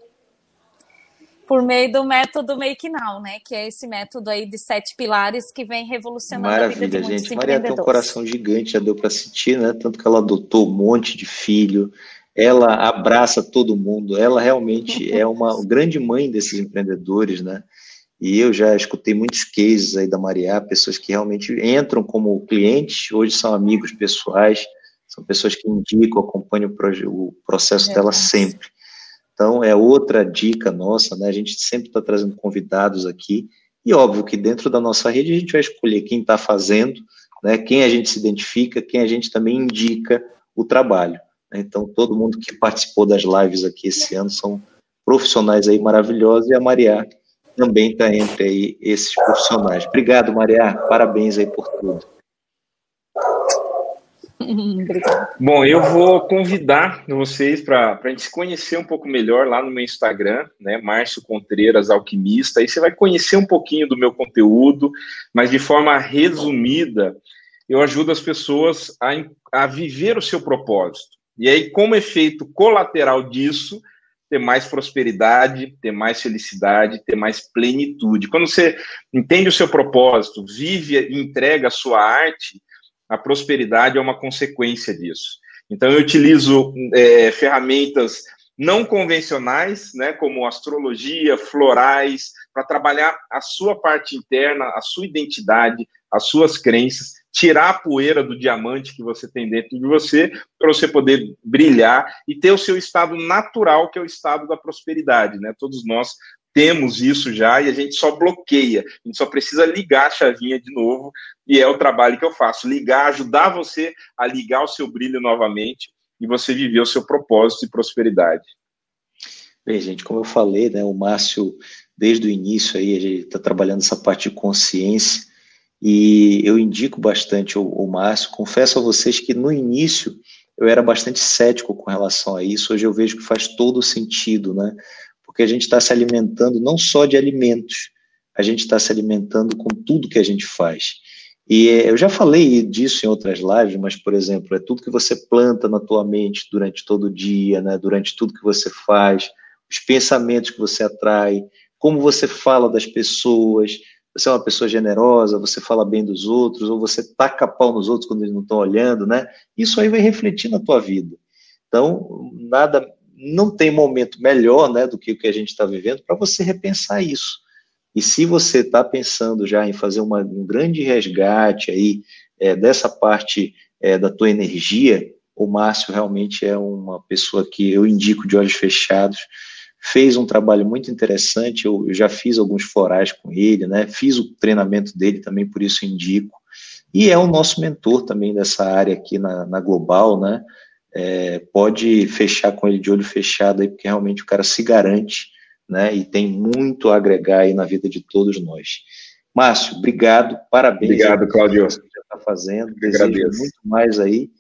por meio do método Make Now, né? Que é esse método aí de sete pilares que vem revolucionando
Maravilha,
a vida de
gente. Maria tem um coração gigante, já deu para sentir, né? Tanto que ela adotou um monte de filho, ela abraça todo mundo, ela realmente é uma grande mãe desses empreendedores, né? E eu já escutei muitos cases aí da Maria, pessoas que realmente entram como clientes, hoje são amigos pessoais, são pessoas que indicam, acompanham o processo é dela sempre. Então, é outra dica nossa, né? A gente sempre está trazendo convidados aqui, e óbvio que dentro da nossa rede a gente vai escolher quem está fazendo, né? Quem a gente se identifica, quem a gente também indica o trabalho. Né? Então, todo mundo que participou das lives aqui esse ano são profissionais aí maravilhosos, e a Maria também está entre aí esses profissionais. Obrigado, Maria. Parabéns aí por tudo.
Bom, eu vou convidar vocês para a gente se conhecer um pouco melhor lá no meu Instagram, né? Márcio Contreiras Alquimista. Aí você vai conhecer um pouquinho do meu conteúdo, mas de forma resumida, eu ajudo as pessoas a, a viver o seu propósito. E aí, como efeito colateral disso, ter mais prosperidade, ter mais felicidade, ter mais plenitude. Quando você entende o seu propósito, vive e entrega a sua arte, a prosperidade é uma consequência disso. Então, eu utilizo é, ferramentas não convencionais, né, como astrologia, florais, para trabalhar a sua parte interna, a sua identidade, as suas crenças, tirar a poeira do diamante que você tem dentro de você, para você poder brilhar e ter o seu estado natural, que é o estado da prosperidade. Né? Todos nós temos isso já e a gente só bloqueia, a gente só precisa ligar a chavinha de novo e é o trabalho que eu faço, ligar, ajudar você a ligar o seu brilho novamente e você viver o seu propósito de prosperidade.
Bem, gente, como eu falei, né, o Márcio, desde o início aí, gente está trabalhando essa parte de consciência e eu indico bastante o, o Márcio. Confesso a vocês que no início eu era bastante cético com relação a isso, hoje eu vejo que faz todo sentido, né? porque a gente está se alimentando não só de alimentos, a gente está se alimentando com tudo que a gente faz. E eu já falei disso em outras lives, mas, por exemplo, é tudo que você planta na tua mente durante todo o dia, né, durante tudo que você faz, os pensamentos que você atrai, como você fala das pessoas, você é uma pessoa generosa, você fala bem dos outros, ou você taca pau nos outros quando eles não estão olhando, né? Isso aí vai refletir na tua vida. Então, nada não tem momento melhor né, do que o que a gente está vivendo para você repensar isso. E se você está pensando já em fazer uma, um grande resgate aí é, dessa parte é, da tua energia, o Márcio realmente é uma pessoa que eu indico de olhos fechados. Fez um trabalho muito interessante, eu, eu já fiz alguns forais com ele, né? Fiz o treinamento dele também, por isso indico. E é o nosso mentor também dessa área aqui na, na Global, né? é, pode fechar com ele de olho fechado aí, porque realmente o cara se garante, né, e tem muito a agregar aí na vida de todos nós. Márcio, obrigado, parabéns.
Obrigado, Claudio. Que
você já está fazendo, desejo muito mais aí.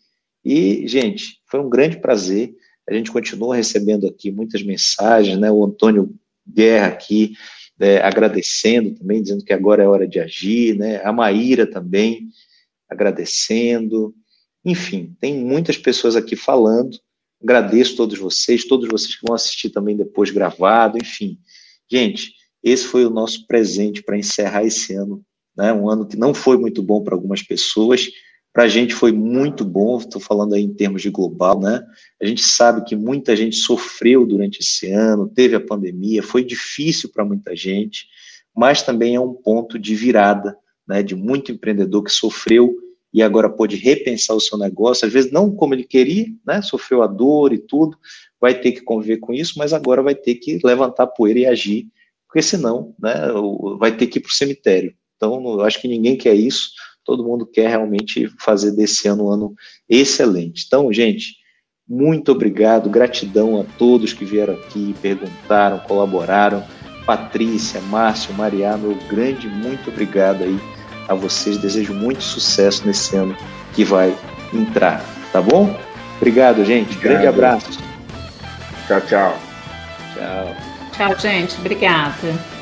E, gente, foi um grande prazer. A gente continua recebendo aqui muitas mensagens, né? O Antônio Guerra aqui, é, agradecendo também, dizendo que agora é hora de agir, né? A Maíra também agradecendo. Enfim, tem muitas pessoas aqui falando. Agradeço todos vocês, todos vocês que vão assistir também depois gravado, enfim. Gente, esse foi o nosso presente para encerrar esse ano, né? Um ano que não foi muito bom para algumas pessoas, para a gente foi muito bom, estou falando aí em termos de global, né? A gente sabe que muita gente sofreu durante esse ano, teve a pandemia, foi difícil para muita gente, mas também é um ponto de virada, né? De muito empreendedor que sofreu e agora pôde repensar o seu negócio, às vezes não como ele queria, né? Sofreu a dor e tudo, vai ter que conviver com isso, mas agora vai ter que levantar poeira e agir, porque senão, né? Vai ter que ir para o cemitério. Então, eu acho que ninguém quer isso todo mundo quer realmente fazer desse ano um ano excelente. Então, gente, muito obrigado, gratidão a todos que vieram aqui, perguntaram, colaboraram. Patrícia, Márcio, Maria, meu grande muito obrigado aí a vocês. Desejo muito sucesso nesse ano que vai entrar, tá bom? Obrigado, gente. Obrigado. Grande abraço.
Tchau, tchau.
Tchau. Tchau, gente. Obrigada.